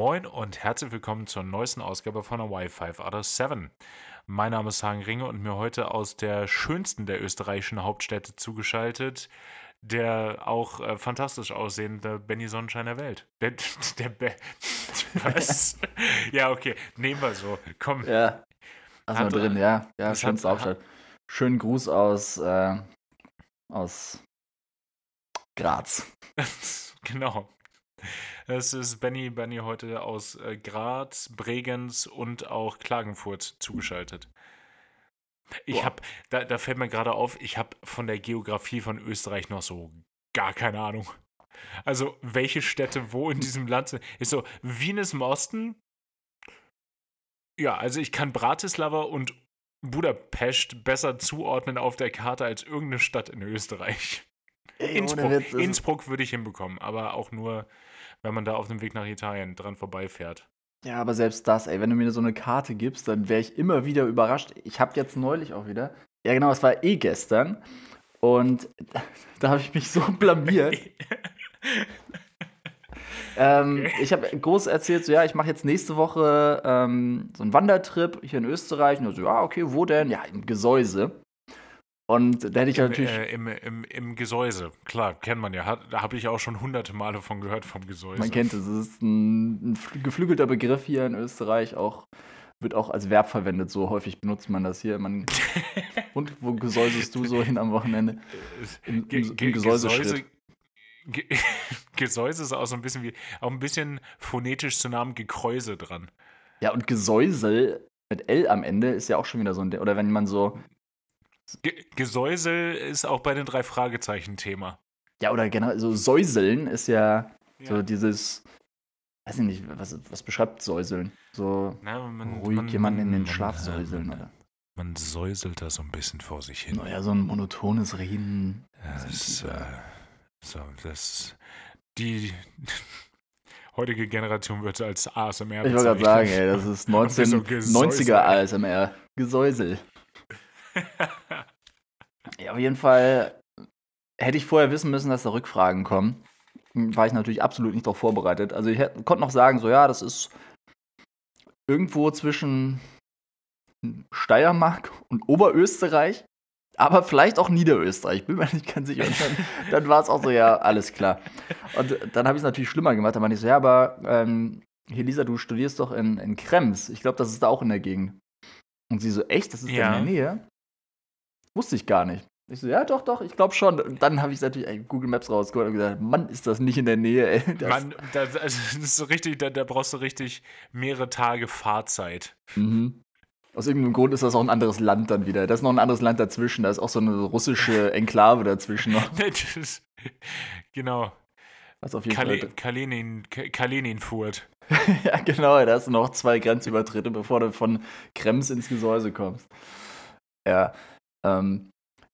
Moin und herzlich willkommen zur neuesten Ausgabe von der Wi-Fi out of 7. Mein Name ist Hagen Ringe und mir heute aus der schönsten der österreichischen Hauptstädte zugeschaltet der auch äh, fantastisch aussehende Benny Sonnenschein der Welt. Der, der Be Was? ja, okay, nehmen wir so. Komm. Ja. Also drin, ja. Ja, schönste Hauptstadt. Schönen Gruß aus, äh, aus Graz. genau. Es ist Benny, Benny heute aus äh, Graz, Bregenz und auch Klagenfurt zugeschaltet. Ich habe, da, da fällt mir gerade auf, ich habe von der Geografie von Österreich noch so gar keine Ahnung. Also, welche Städte wo in diesem Land sind. Ist so, Wien ist im Osten. Ja, also ich kann Bratislava und Budapest besser zuordnen auf der Karte als irgendeine Stadt in Österreich. Ey, Innsbruck, Witz, Innsbruck würde ich hinbekommen, aber auch nur, wenn man da auf dem Weg nach Italien dran vorbeifährt. Ja, aber selbst das, ey, wenn du mir so eine Karte gibst, dann wäre ich immer wieder überrascht. Ich habe jetzt neulich auch wieder, ja genau, es war eh gestern und da habe ich mich so blamiert. ähm, okay. Ich habe groß erzählt, so ja, ich mache jetzt nächste Woche ähm, so einen Wandertrip hier in Österreich. Und so, ja, okay, wo denn? Ja, im Gesäuse. Und da hätte ich Im, natürlich. Äh, im, im, Im Gesäuse, klar, kennt man ja. Da habe ich auch schon hunderte Male von gehört vom Gesäuse. Man kennt es. Es ist ein, ein geflügelter Begriff hier in Österreich, auch wird auch als Verb verwendet. So häufig benutzt man das hier. Man, und wo gesäusest du so hin am Wochenende? Im, im, im Gesäuse. Gesäuse ist auch so ein bisschen wie, auch ein bisschen phonetisch zu Namen Gekräuse dran. Ja, und Gesäusel mit L am Ende ist ja auch schon wieder so ein, oder wenn man so Ge Gesäusel ist auch bei den drei Fragezeichen Thema. Ja, oder genau, so Säuseln ist ja, ja. so dieses, weiß ich nicht, was, was beschreibt Säuseln? So Na, man, ruhig man, jemanden in den Schlaf man, säuseln, man, oder? Man säuselt da so ein bisschen vor sich hin. Naja, so ein monotones Reden. Das, äh, so, das, die heutige Generation wird als ASMR Ich wollte gerade sagen, ey, das ist 1990er ASMR. Gesäusel. ja, auf jeden Fall hätte ich vorher wissen müssen, dass da Rückfragen kommen. War ich natürlich absolut nicht darauf vorbereitet. Also ich hätte, konnte noch sagen, so ja, das ist irgendwo zwischen Steiermark und Oberösterreich, aber vielleicht auch Niederösterreich. Bin mir nicht ganz sicher. Und dann, dann war es auch so, ja, alles klar. Und dann habe ich es natürlich schlimmer gemacht. Da meinte ich so, ja, aber ähm, hier, Lisa, du studierst doch in, in Krems. Ich glaube, das ist da auch in der Gegend. Und sie so, echt? Das ist ja. in der Nähe? Wusste ich gar nicht. Ich so, ja, doch, doch, ich glaube schon. Und dann habe ich natürlich ey, Google Maps rausgeholt und gesagt, Mann, ist das nicht in der Nähe, ey. Das Mann, das, also, das ist so richtig, da, da, brauchst du richtig mehrere Tage Fahrzeit. Mhm. Aus irgendeinem Grund ist das auch ein anderes Land dann wieder. Da ist noch ein anderes Land dazwischen. Da ist auch so eine russische Enklave dazwischen noch. genau. Was auf jeden Kal Fall. Kalenin, Kaleninfurt. ja, genau. Da hast du noch zwei Grenzübertritte, bevor du von Krems ins Gesäuse kommst. Ja. Ähm,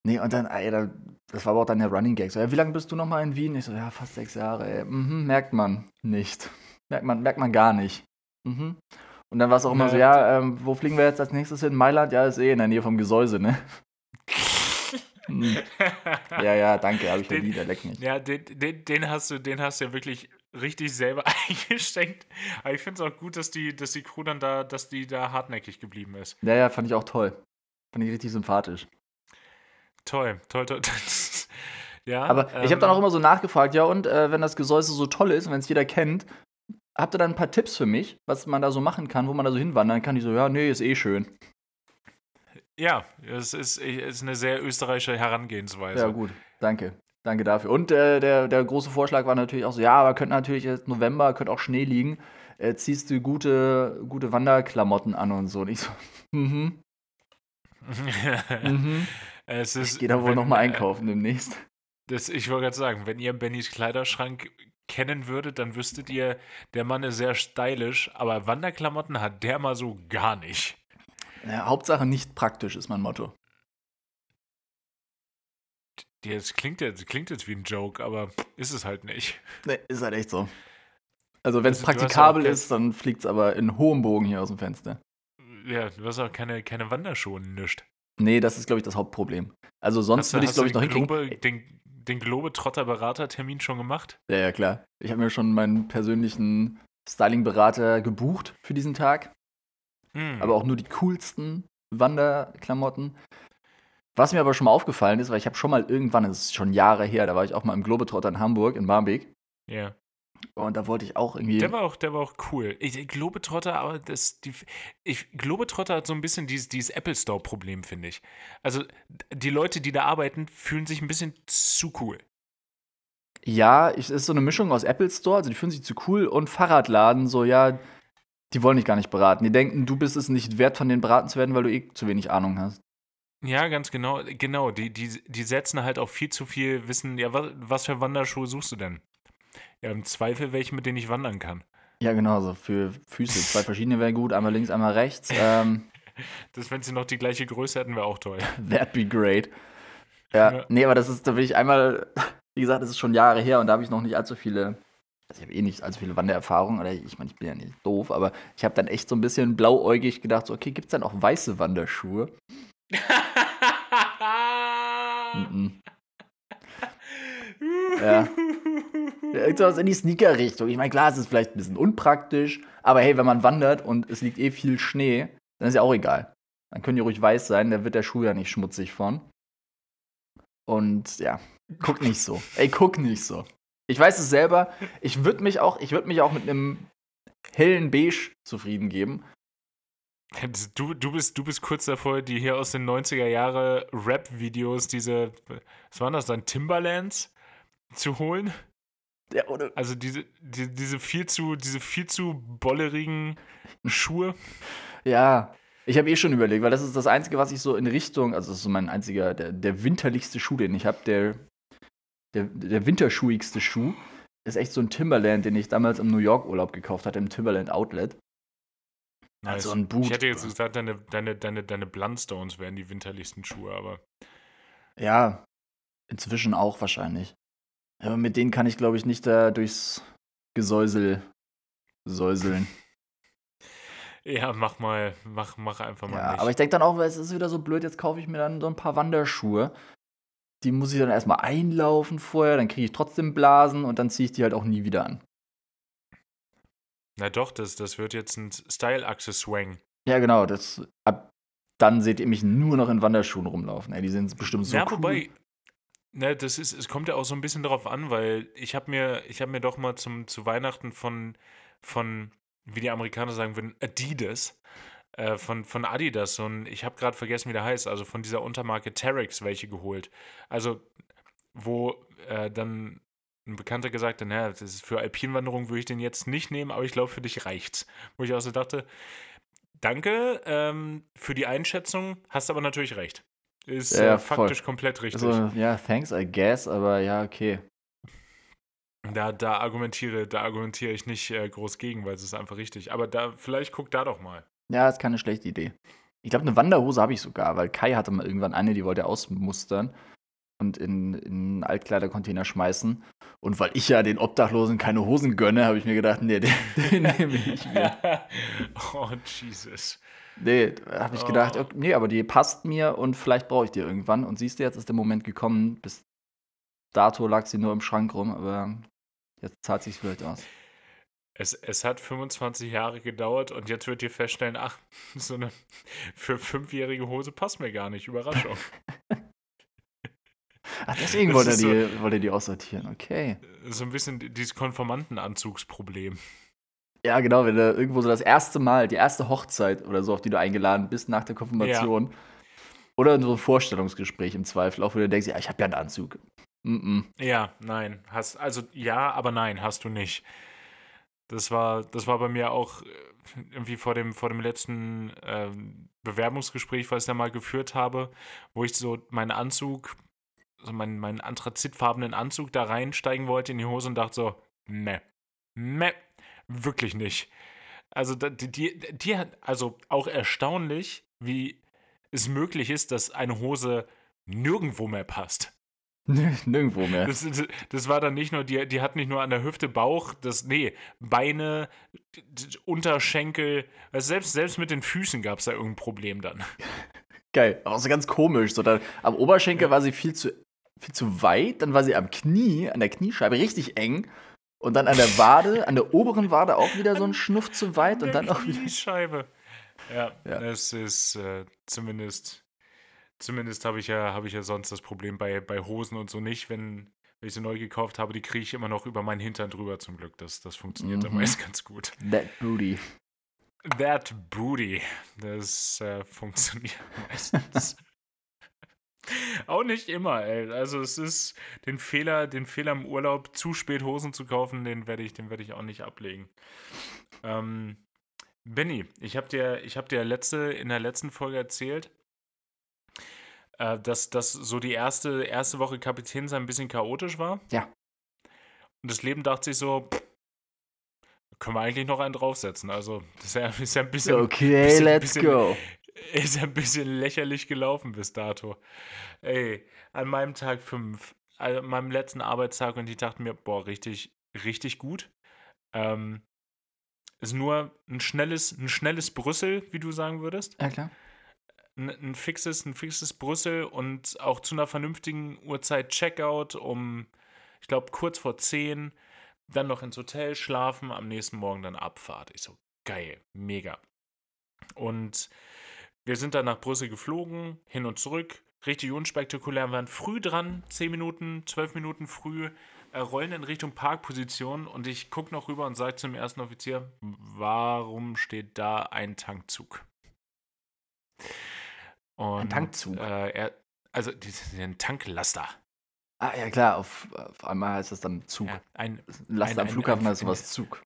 nee, und dann, ey, da, das war aber auch dann der Running Gag. So, ja, wie lange bist du noch mal in Wien? Ich so, ja, fast sechs Jahre. Ey. Mhm, merkt man nicht. Merkt man, merkt man gar nicht. Mhm. Und dann war es auch immer so, ja, ähm, wo fliegen wir jetzt als nächstes hin? Mailand? Ja, ist eh in der Nähe vom Gesäuse, ne? hm. Ja, ja, danke, habe ich den, wieder, leck mich. Ja, den, den, den, hast du, den hast du ja wirklich richtig selber eingeschenkt. Aber ich finde es auch gut, dass die, dass die Crew dann da, dass die da hartnäckig geblieben ist. Ja, ja, fand ich auch toll. Fand ich richtig sympathisch. Toll, toll, toll. ja, Aber ähm, ich habe dann auch immer so nachgefragt, ja, und äh, wenn das Gesäuse so toll ist, wenn es jeder kennt, habt ihr dann ein paar Tipps für mich, was man da so machen kann, wo man da so hinwandern kann? Ich so, ja, nee, ist eh schön. Ja, es ist, ist eine sehr österreichische Herangehensweise. Ja, gut, danke. Danke dafür. Und äh, der, der große Vorschlag war natürlich auch so, ja, aber könnte natürlich jetzt November, könnte auch Schnee liegen. Äh, ziehst du gute, gute Wanderklamotten an und so. Und ich so, mhm. mhm. Es ist, ich gehe da wohl nochmal äh, einkaufen demnächst. Das, ich wollte gerade sagen, wenn ihr Bennys Kleiderschrank kennen würdet, dann wüsstet ihr, der Mann ist sehr stylisch, aber Wanderklamotten hat der mal so gar nicht. Ja, Hauptsache nicht praktisch ist mein Motto. Das klingt jetzt, klingt jetzt wie ein Joke, aber ist es halt nicht. Nee, ist halt echt so. Also wenn es also, praktikabel ist, dann fliegt es aber in hohem Bogen hier aus dem Fenster. Ja, du hast auch keine, keine Wanderschuhe nischt. Nee, das ist, glaube ich, das Hauptproblem. Also sonst würde ich es, glaube ich, noch hinkriegen. Globe, den, den Globetrotter-Berater-Termin schon gemacht? Ja, ja, klar. Ich habe mir schon meinen persönlichen Styling-Berater gebucht für diesen Tag. Hm. Aber auch nur die coolsten Wanderklamotten. Was mir aber schon mal aufgefallen ist, weil ich habe schon mal irgendwann, das ist schon Jahre her, da war ich auch mal im Globetrotter in Hamburg, in Barmbek. Ja. Und da wollte ich auch irgendwie. Der war auch, der war auch cool. Ich, Globetrotter, aber das, die, ich, Globetrotter hat so ein bisschen dieses, dieses Apple Store-Problem, finde ich. Also die Leute, die da arbeiten, fühlen sich ein bisschen zu cool. Ja, es ist so eine Mischung aus Apple Store, also die fühlen sich zu cool, und Fahrradladen, so, ja, die wollen dich gar nicht beraten. Die denken, du bist es nicht wert, von denen beraten zu werden, weil du eh zu wenig Ahnung hast. Ja, ganz genau. Genau, die, die, die setzen halt auch viel zu viel Wissen. Ja, was, was für Wanderschuhe suchst du denn? Ja, im Zweifel welche, mit denen ich wandern kann. Ja, genau, so für Füße. Zwei verschiedene wären gut, einmal links, einmal rechts. Ähm, Das, wenn sie noch die gleiche Größe hätten, wäre auch toll. that'd be great. Ja, Ja. nee, aber das ist, da will ich einmal, wie gesagt, das ist schon Jahre her und da habe ich noch nicht allzu viele, also ich habe eh nicht allzu viele Wandererfahrungen, oder ich meine, ich bin ja nicht doof, aber ich habe dann echt so ein bisschen blauäugig gedacht, so, okay, gibt es dann auch weiße Wanderschuhe? Mhm. Ja. Irgendwas in die Sneaker-Richtung. Ich meine, klar, es ist vielleicht ein bisschen unpraktisch, aber hey, wenn man wandert und es liegt eh viel Schnee, dann ist ja auch egal. Dann können die ruhig weiß sein, da wird der Schuh ja nicht schmutzig von. Und ja, guck nicht so. Ey, guck nicht so. Ich weiß es selber, ich würde mich auch, ich würde mich auch mit einem hellen Beige zufrieden geben. Du, du, bist, du bist kurz davor, die hier aus den 90er Jahre Rap-Videos, diese, was waren das dann, Timberlands zu holen? Ja, oder, Also diese, die, diese viel zu, diese viel zu bollerigen Schuhe. ja, ich habe eh schon überlegt, weil das ist das Einzige, was ich so in Richtung, also das ist so mein einziger, der, der winterlichste Schuh, den ich habe, der, der, der winterschuhigste Schuh, ist echt so ein Timberland, den ich damals im New York Urlaub gekauft hatte, im Timberland Outlet. Also ein Boot. Ich hätte jetzt gesagt, deine, deine, deine, deine Blundstones wären die winterlichsten Schuhe, aber Ja, inzwischen auch wahrscheinlich. Aber mit denen kann ich, glaube ich, nicht da durchs Gesäusel säuseln. ja, mach mal, mach, mach einfach mal Ja, nicht. aber ich denke dann auch, es ist wieder so blöd, jetzt kaufe ich mir dann so ein paar Wanderschuhe. Die muss ich dann erstmal einlaufen vorher, dann kriege ich trotzdem Blasen und dann ziehe ich die halt auch nie wieder an. Na doch, das, das wird jetzt ein Style-Achse-Swang. Ja, genau, das ab dann seht ihr mich nur noch in Wanderschuhen rumlaufen. Ey, die sind bestimmt so ja, cool. wobei, ne, das ist, es kommt ja auch so ein bisschen darauf an, weil ich habe mir, ich habe mir doch mal zum, zu Weihnachten von, von, wie die Amerikaner sagen würden, Adidas, äh, von, von Adidas, so ich habe gerade vergessen, wie der heißt, also von dieser Untermarke Terex welche geholt. Also, wo äh, dann ein Bekannter gesagt hat, naja, das ist für Alpinwanderung würde ich den jetzt nicht nehmen, aber ich glaube, für dich reicht's. Wo ich auch so dachte, danke ähm, für die Einschätzung, hast aber natürlich recht. Ist Ja, äh, voll. faktisch komplett richtig. Also, ja, thanks, I guess, aber ja, okay. Da, da argumentiere, da argumentiere ich nicht äh, groß gegen, weil es ist einfach richtig. Aber da, vielleicht guck da doch mal. Ja, ist keine schlechte Idee. Ich glaube, eine Wanderhose habe ich sogar, weil Kai hatte mal irgendwann eine, die wollte er ausmustern und in, in einen Altkleidercontainer schmeißen. Und weil ich ja den Obdachlosen keine Hosen gönne, habe ich mir gedacht, nee, den, den nehme ich mir. oh, Jesus. Nee, habe ich gedacht, Oh. okay, nee, aber die passt mir und vielleicht brauche ich die irgendwann. Und siehst du, jetzt ist der Moment gekommen. Bis dato lag sie nur im Schrank rum, aber jetzt zahlt sich vielleicht aus. Es, es hat 25 Jahre gedauert und jetzt wird dir feststellen, ach, so eine für fünfjährige Hose passt mir gar nicht. Überraschung. Ach, deswegen wollte er, die, wollte er die aussortieren. Okay. so ein bisschen dieses Konformantenanzugsproblem. Ja, genau, wenn du irgendwo so das erste Mal, die erste Hochzeit oder so, auf die du eingeladen bist nach der Konfirmation. Oder so ein Vorstellungsgespräch im Zweifel, auch wo du denkst, ja, ich habe ja einen Anzug. Mm -mm. Ja, nein. Hast, also ja, aber nein, hast du nicht. Das war, das war bei mir auch äh, irgendwie vor dem, vor dem letzten ähm, Bewerbungsgespräch, was ich da mal geführt habe, wo ich so meinen Anzug, so meinen, meinen anthrazitfarbenen Anzug da reinsteigen wollte in die Hose und dachte so, ne, ne, wirklich nicht. Also da- die, die, die hat, also auch erstaunlich, wie es möglich ist, dass eine Hose nirgendwo mehr passt. Nirgendwo mehr. Das, das, das war dann nicht nur, die, die hat nicht nur an der Hüfte Bauch, das, nee, Beine, Unterschenkel, also selbst, selbst mit den Füßen gab es da irgendein Problem dann. Geil. Auch so ganz komisch. So, dann, am Oberschenkel war sie viel zu, viel zu weit, dann war sie am Knie, an der Kniescheibe richtig eng. Und dann an der Wade, an der oberen Wade auch wieder so ein Schnuff zu weit und dann auch wieder. Kniescheibe. Ja, Ja. es ist äh, zumindest, zumindest habe ich ja, habe ich ja sonst das Problem bei, bei Hosen und so nicht, wenn, wenn ich sie neu gekauft habe, die kriege ich immer noch über meinen Hintern drüber zum Glück. Das, das funktioniert dann Mhm. meist ganz gut. That booty. That booty. Das äh, funktioniert meistens. Auch nicht immer, ey. Also es ist den Fehler, den Fehler im Urlaub, zu spät Hosen zu kaufen, den werde ich, den werde ich auch nicht ablegen. Ähm, Benny, ich habe dir, ich habe dir letzte, in der letzten Folge erzählt, äh, dass, dass so die erste, erste Woche Kapitän sein ein bisschen chaotisch war. Ja. Und das Leben dachte sich so, pff, können wir eigentlich noch einen draufsetzen. Also, das ist ja, ein bisschen, Okay, bisschen- let's bisschen- go. ist ein bisschen lächerlich gelaufen bis dato. Ey, an meinem Tag 5, an meinem letzten Arbeitstag und ich dachte mir, boah, richtig, richtig gut. Ähm, ist nur ein schnelles, ein schnelles Brüssel, wie du sagen würdest. Ja, klar. Ein, ein fixes, ein fixes Brüssel und auch zu einer vernünftigen Uhrzeit Checkout um, ich glaube, kurz vor 10, dann noch ins Hotel schlafen, am nächsten Morgen dann Abfahrt. Ich so, geil, mega. Und wir sind dann nach Brüssel geflogen, hin und zurück. Richtig unspektakulär. Wir waren früh dran, 10 Minuten, 12 Minuten früh, äh, rollen in Richtung Parkposition und ich gucke noch rüber und sage zum ersten Offizier, warum steht da ein Tankzug? Und, Tankzug? Äh, er, also ein Tanklaster. Ah, ja, klar. Auf, auf einmal heißt das dann Zug. Ja, ein, Last ein- am ein- Flughafen ein- heißt sowas Zug.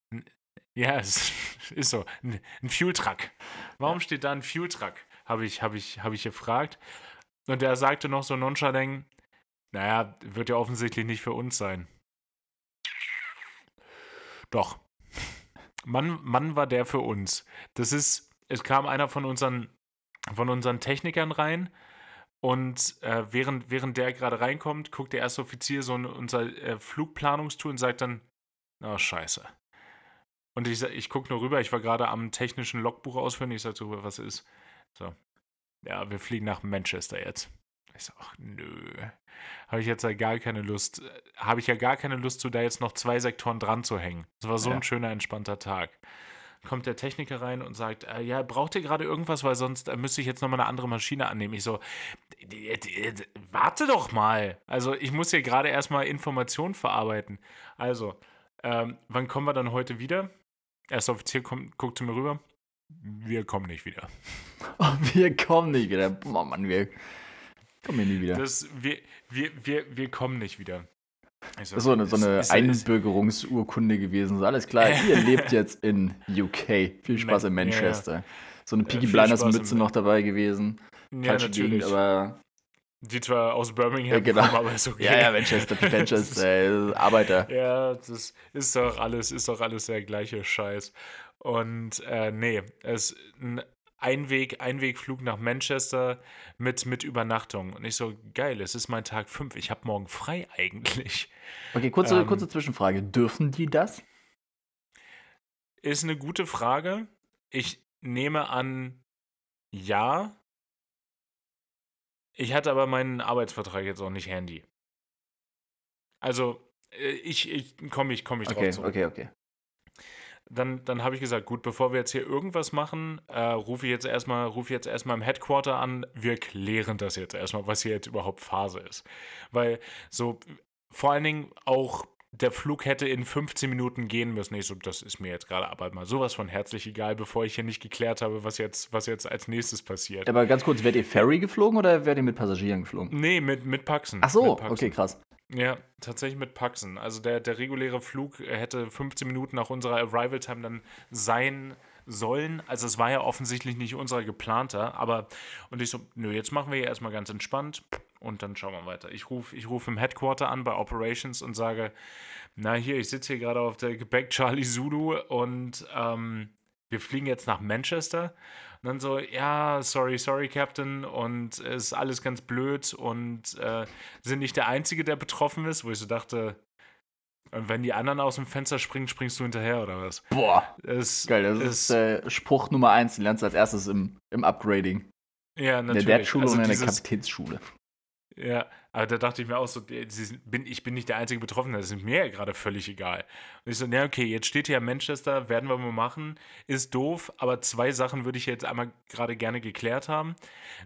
Ja, es ist so. Ein, ein Fuel-Truck. Warum steht da ein Fuel-Truck? Habe ich, hab ich, hab ich gefragt. Und er sagte noch so nonchalant, naja, wird ja offensichtlich nicht für uns sein. Doch. Mann, Mann war der für uns. Das ist, es kam einer von unseren, von unseren Technikern rein und äh, während, während der gerade reinkommt, guckt der erste Offizier so in unser äh, Flugplanungstool und sagt dann, oh, scheiße. Und ich, ich gucke nur rüber, ich war gerade am technischen Logbuch ausführen, ich sage so, was ist? So, ja, wir fliegen nach Manchester jetzt. Ich so, ach nö, habe ich jetzt ja gar keine Lust, äh, habe ich ja gar keine Lust, so da jetzt noch zwei Sektoren dran zu hängen. Es war so Ja. ein schöner, entspannter Tag. Kommt der Techniker rein und sagt, äh, ja, braucht ihr gerade irgendwas, weil sonst äh, müsste ich jetzt nochmal eine andere Maschine annehmen. Ich so, "D- d- d- warte doch mal. Also ich muss hier gerade erstmal Informationen verarbeiten. Also, ähm, wann kommen wir dann heute wieder? Erster Offizier kommt, guckt zu mir rüber. Wir kommen nicht wieder. Oh, wir kommen nicht wieder. Oh Mann, wir kommen hier nie wieder. Das, wir, wir, wir, wir kommen nicht wieder. Ich Das ist so eine, so eine ist- Einbürgerungsurkunde gewesen. So, alles klar, ihr lebt jetzt in UK. Viel Spaß in Man- ja, ja. Manchester. So eine Peaky viel Blinders Mütze noch dabei gewesen. Ja, Falsche natürlich. Gegend, aber Die zwar aus Birmingham Ja, genau. kommen, aber ist okay. ja, ja, Manchester, Manchester, äh, Arbeiter. Ja, das ist doch alles, ist doch alles der gleiche Scheiß. Und äh, nee, es ein Einweg, Einwegflug nach Manchester mit, mit Übernachtung. Und ich so, geil, es ist mein Tag 5. Ich habe morgen frei eigentlich. Okay, kurze, Ähm, kurze Zwischenfrage. Dürfen die das? Ist eine gute Frage. Ich nehme an, ja. Ich hatte aber meinen Arbeitsvertrag jetzt auch nicht handy. Also, äh, ich, ich komme ich, komm ich drauf Okay, zurück. okay, okay. Dann, dann habe ich gesagt, gut, bevor wir jetzt hier irgendwas machen, äh, rufe ich jetzt erstmal, rufe ich jetzt erstmal im Headquarter an. Wir klären das jetzt erstmal, was hier jetzt überhaupt Phase ist. Weil so, vor allen Dingen auch der Flug hätte in 15 Minuten gehen müssen. Ich so, das ist mir jetzt gerade aber mal sowas von herzlich egal, bevor ich hier nicht geklärt habe, was jetzt, was jetzt als nächstes passiert. Aber ganz kurz, werdet ihr Ferry geflogen oder werdet ihr mit Passagieren geflogen? Nee, mit, mit Paxen. Ach so, Paxen. okay, krass. Ja, tatsächlich mit Paxen. Also der, der reguläre Flug hätte 15 Minuten nach unserer Arrival Time dann sein sollen. Also es war ja offensichtlich nicht unser geplanter, aber und ich so, nö, jetzt machen wir hier erstmal ganz entspannt und dann schauen wir weiter. Ich rufe ich ruf im Headquarter an bei Operations und sage, na hier, ich sitze hier gerade auf der Gepäck Charlie Zulu und ähm, wir fliegen jetzt nach Manchester. Und dann so, ja, sorry, sorry, Captain. Und es ist alles ganz blöd und äh, sind nicht der Einzige, der betroffen ist, wo ich so dachte, und wenn die anderen aus dem Fenster springen, springst du hinterher oder was? Boah, Es, geil. Das es, ist äh, Spruch Nummer eins. Den lernst du als erstes im, im Upgrading. ja, In der natürlich. Dad-Schule Also und in der dieses- Kapitänsschule. Ja, aber da dachte ich mir auch so, bin, ich bin nicht der einzige Betroffene, das ist mir ja gerade völlig egal. Und ich so, na okay, jetzt steht hier Manchester, werden wir mal machen, ist doof, aber zwei Sachen würde ich jetzt einmal gerade gerne geklärt haben.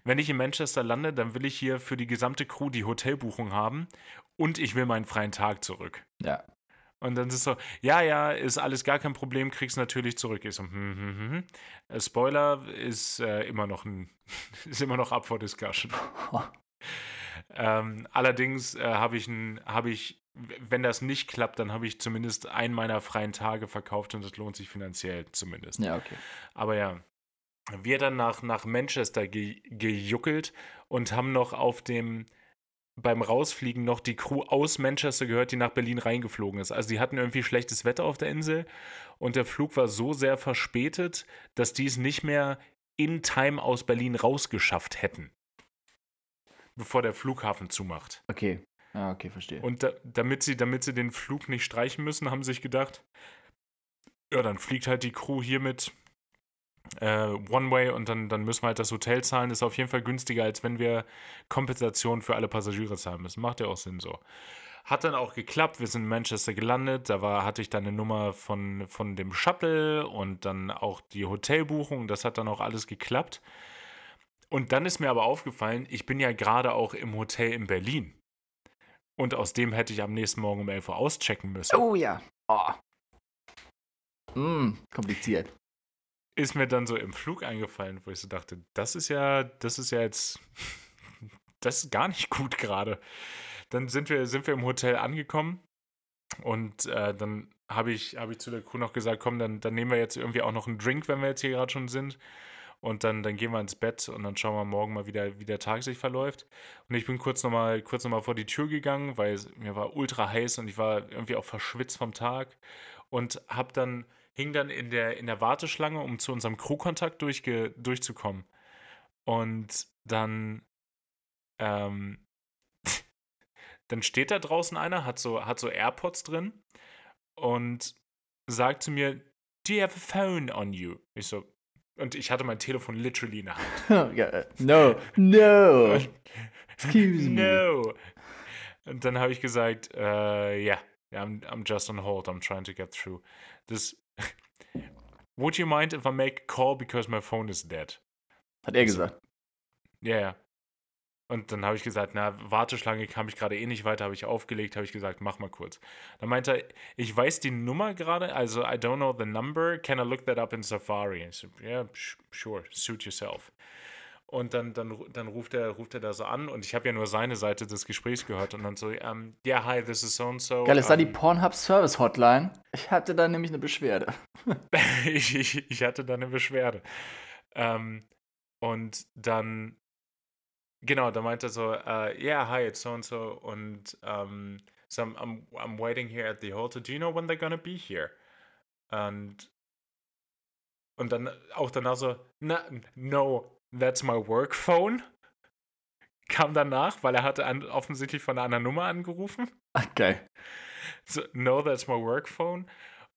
Wenn ich in Manchester lande, dann will ich hier für die gesamte Crew die Hotelbuchung haben und ich will meinen freien Tag zurück. Ja. Und dann ist es so, ja, ja, ist alles gar kein Problem, kriegst natürlich zurück. Ich so, hm, hm, hm, hm. Äh, Spoiler ist äh, immer noch ein, ist immer noch up for discussion. ähm, allerdings äh, habe ich, hab ich, wenn das nicht klappt, dann habe ich zumindest einen meiner freien Tage verkauft und das lohnt sich finanziell zumindest. Ja, okay. Aber ja, wir dann nach, nach Manchester ge gejuckelt und haben noch auf dem beim Rausfliegen noch die Crew aus Manchester gehört, die nach Berlin reingeflogen ist. Also die hatten irgendwie schlechtes Wetter auf der Insel und der Flug war so sehr verspätet, dass die es nicht mehr in Time aus Berlin rausgeschafft hätten, bevor der Flughafen zumacht. Okay, ja, okay, verstehe. Und da, damit, sie, damit sie den Flug nicht streichen müssen, haben sie sich gedacht, ja, dann fliegt halt die Crew hier mit äh, One-Way und dann, dann müssen wir halt das Hotel zahlen. Das ist auf jeden Fall günstiger, als wenn wir Kompensation für alle Passagiere zahlen müssen. Macht ja auch Sinn so. Hat dann auch geklappt. Wir sind in Manchester gelandet. Da war, hatte ich dann eine Nummer von, von dem Shuttle und dann auch die Hotelbuchung. Das hat dann auch alles geklappt. Und dann ist mir aber aufgefallen, ich bin ja gerade auch im Hotel in Berlin. Und aus dem hätte ich am nächsten Morgen um 11 Uhr auschecken müssen. Oh ja. Oh. Mm, kompliziert ist mir dann so im Flug eingefallen, wo ich so dachte, das ist ja, das ist ja jetzt, das ist gar nicht gut gerade. Dann sind wir, sind wir im Hotel angekommen und äh, dann habe ich, hab ich zu der Crew noch gesagt, komm, dann, dann nehmen wir jetzt irgendwie auch noch einen Drink, wenn wir jetzt hier gerade schon sind. Und dann, dann gehen wir ins Bett und dann schauen wir morgen mal, wie der, wie der Tag sich verläuft. Und ich bin kurz nochmal kurz noch vor die Tür gegangen, weil mir war ultra heiß und ich war irgendwie auch verschwitzt vom Tag. Und habe dann hing dann in der, in der Warteschlange, um zu unserem Crewkontakt durchge, durchzukommen. Und dann, ähm, dann steht da draußen einer, hat so, hat so AirPods drin und sagt zu mir, Do you have a phone on you? Ich so, und ich hatte mein Telefon literally in der Hand. Äh, no, no. Excuse me. No. Und dann habe ich gesagt, uh, yeah, I'm, I'm just on hold, I'm trying to get through. Das Would you mind if I make a call because my phone is dead? Hat er also, gesagt. Ja, ja. Und dann habe ich gesagt, na, Warteschlange kam ich gerade eh nicht weiter, habe ich aufgelegt, habe ich gesagt, mach mal kurz. Dann meinte er, ich weiß die Nummer gerade, also I don't know the number, can I look that up in Safari? Ich so, yeah, sure, suit yourself. Und dann, dann, dann ruft, er, ruft er da so an und ich habe ja nur seine Seite des Gesprächs gehört und dann so, ja, um, yeah, hi, this is so and so. Geil, ist um, da die Pornhub Service Hotline? Ich hatte da nämlich eine Beschwerde. ich, ich, ich hatte da eine Beschwerde. Um, und dann, genau, da meinte er so, uh, yeah, hi, it's so and so und um, so I'm, I'm, I'm waiting here at the hotel. Do you know when they're gonna be here? Und und dann auch danach so, no, That's my work phone. Kam danach, weil er hatte an, offensichtlich von einer anderen Nummer angerufen. Okay. So, no, that's my work phone.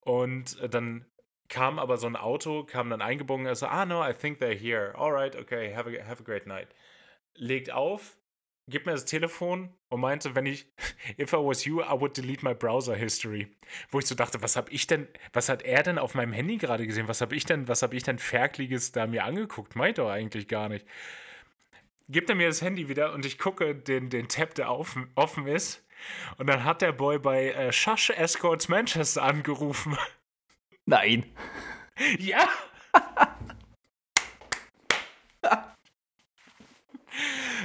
Und dann kam aber so ein Auto, kam dann eingebogen, er so, ah, no, I think they're here. Alright, okay, have a, have a great night. Legt auf, gibt mir das Telefon und meinte, wenn ich, if I was you, I would delete my browser history. Wo ich so dachte, was habe ich denn, was hat er denn auf meinem Handy gerade gesehen? Was habe ich denn, was habe ich denn Ferkliges da mir angeguckt? Meint doch eigentlich gar nicht. Gibt er mir das Handy wieder und ich gucke den, den Tab, der offen, offen ist. Und dann hat der Boy bei äh, Shush Escorts Manchester angerufen. Nein. Ja.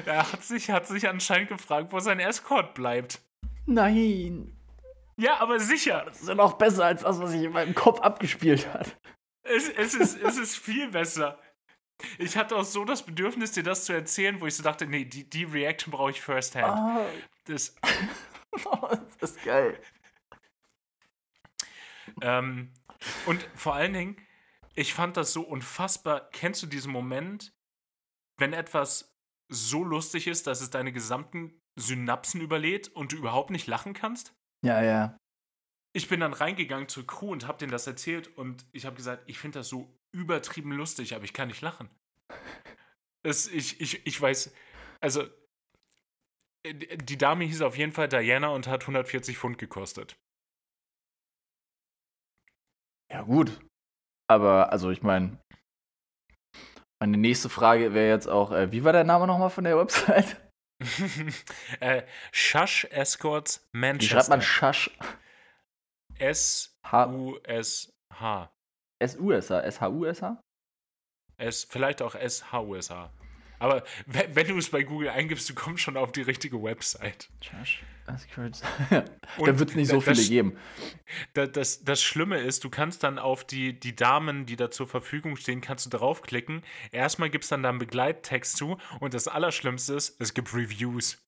Er hat sich, hat sich anscheinend gefragt, wo sein Escort bleibt. Nein. Ja, aber sicher. Das ist ja noch besser als das, was sich in meinem Kopf abgespielt hat. Es, es, ist, es ist viel besser. Ich hatte auch so das Bedürfnis, dir das zu erzählen, wo ich so dachte, nee, die, die Reaction brauche ich first hand. Oh. Das, das ist geil. Ähm, und vor allen Dingen, ich fand das so unfassbar. Kennst du diesen Moment, wenn etwas so lustig ist, dass es deine gesamten Synapsen überlädt und du überhaupt nicht lachen kannst? Ja, ja. Ich bin dann reingegangen zur Crew und hab denen das erzählt und ich habe gesagt, ich finde das so übertrieben lustig, aber ich kann nicht lachen. Es, ich, ich, ich weiß, also die Dame hieß auf jeden Fall Diana und hat 140 Pfund gekostet. Ja, gut. Aber, also ich meine, meine nächste Frage wäre jetzt auch, äh, wie war der Name nochmal von der Website? äh, Shush Escorts Manchester. Wie schreibt man Shush? S-U-S-H. S-U-S-H? S-H-U-S-H? S, vielleicht auch S-H-U-S-H. Aber wenn, wenn du es bei Google eingibst, du kommst schon auf die richtige Website. Josh da wird es nicht so viele das, geben. Das, das, das, Schlimme ist, du kannst dann auf die, die Damen, die da zur Verfügung stehen, kannst du draufklicken. Erstmal gibt es dann da einen Begleittext zu und das Allerschlimmste ist, es gibt Reviews.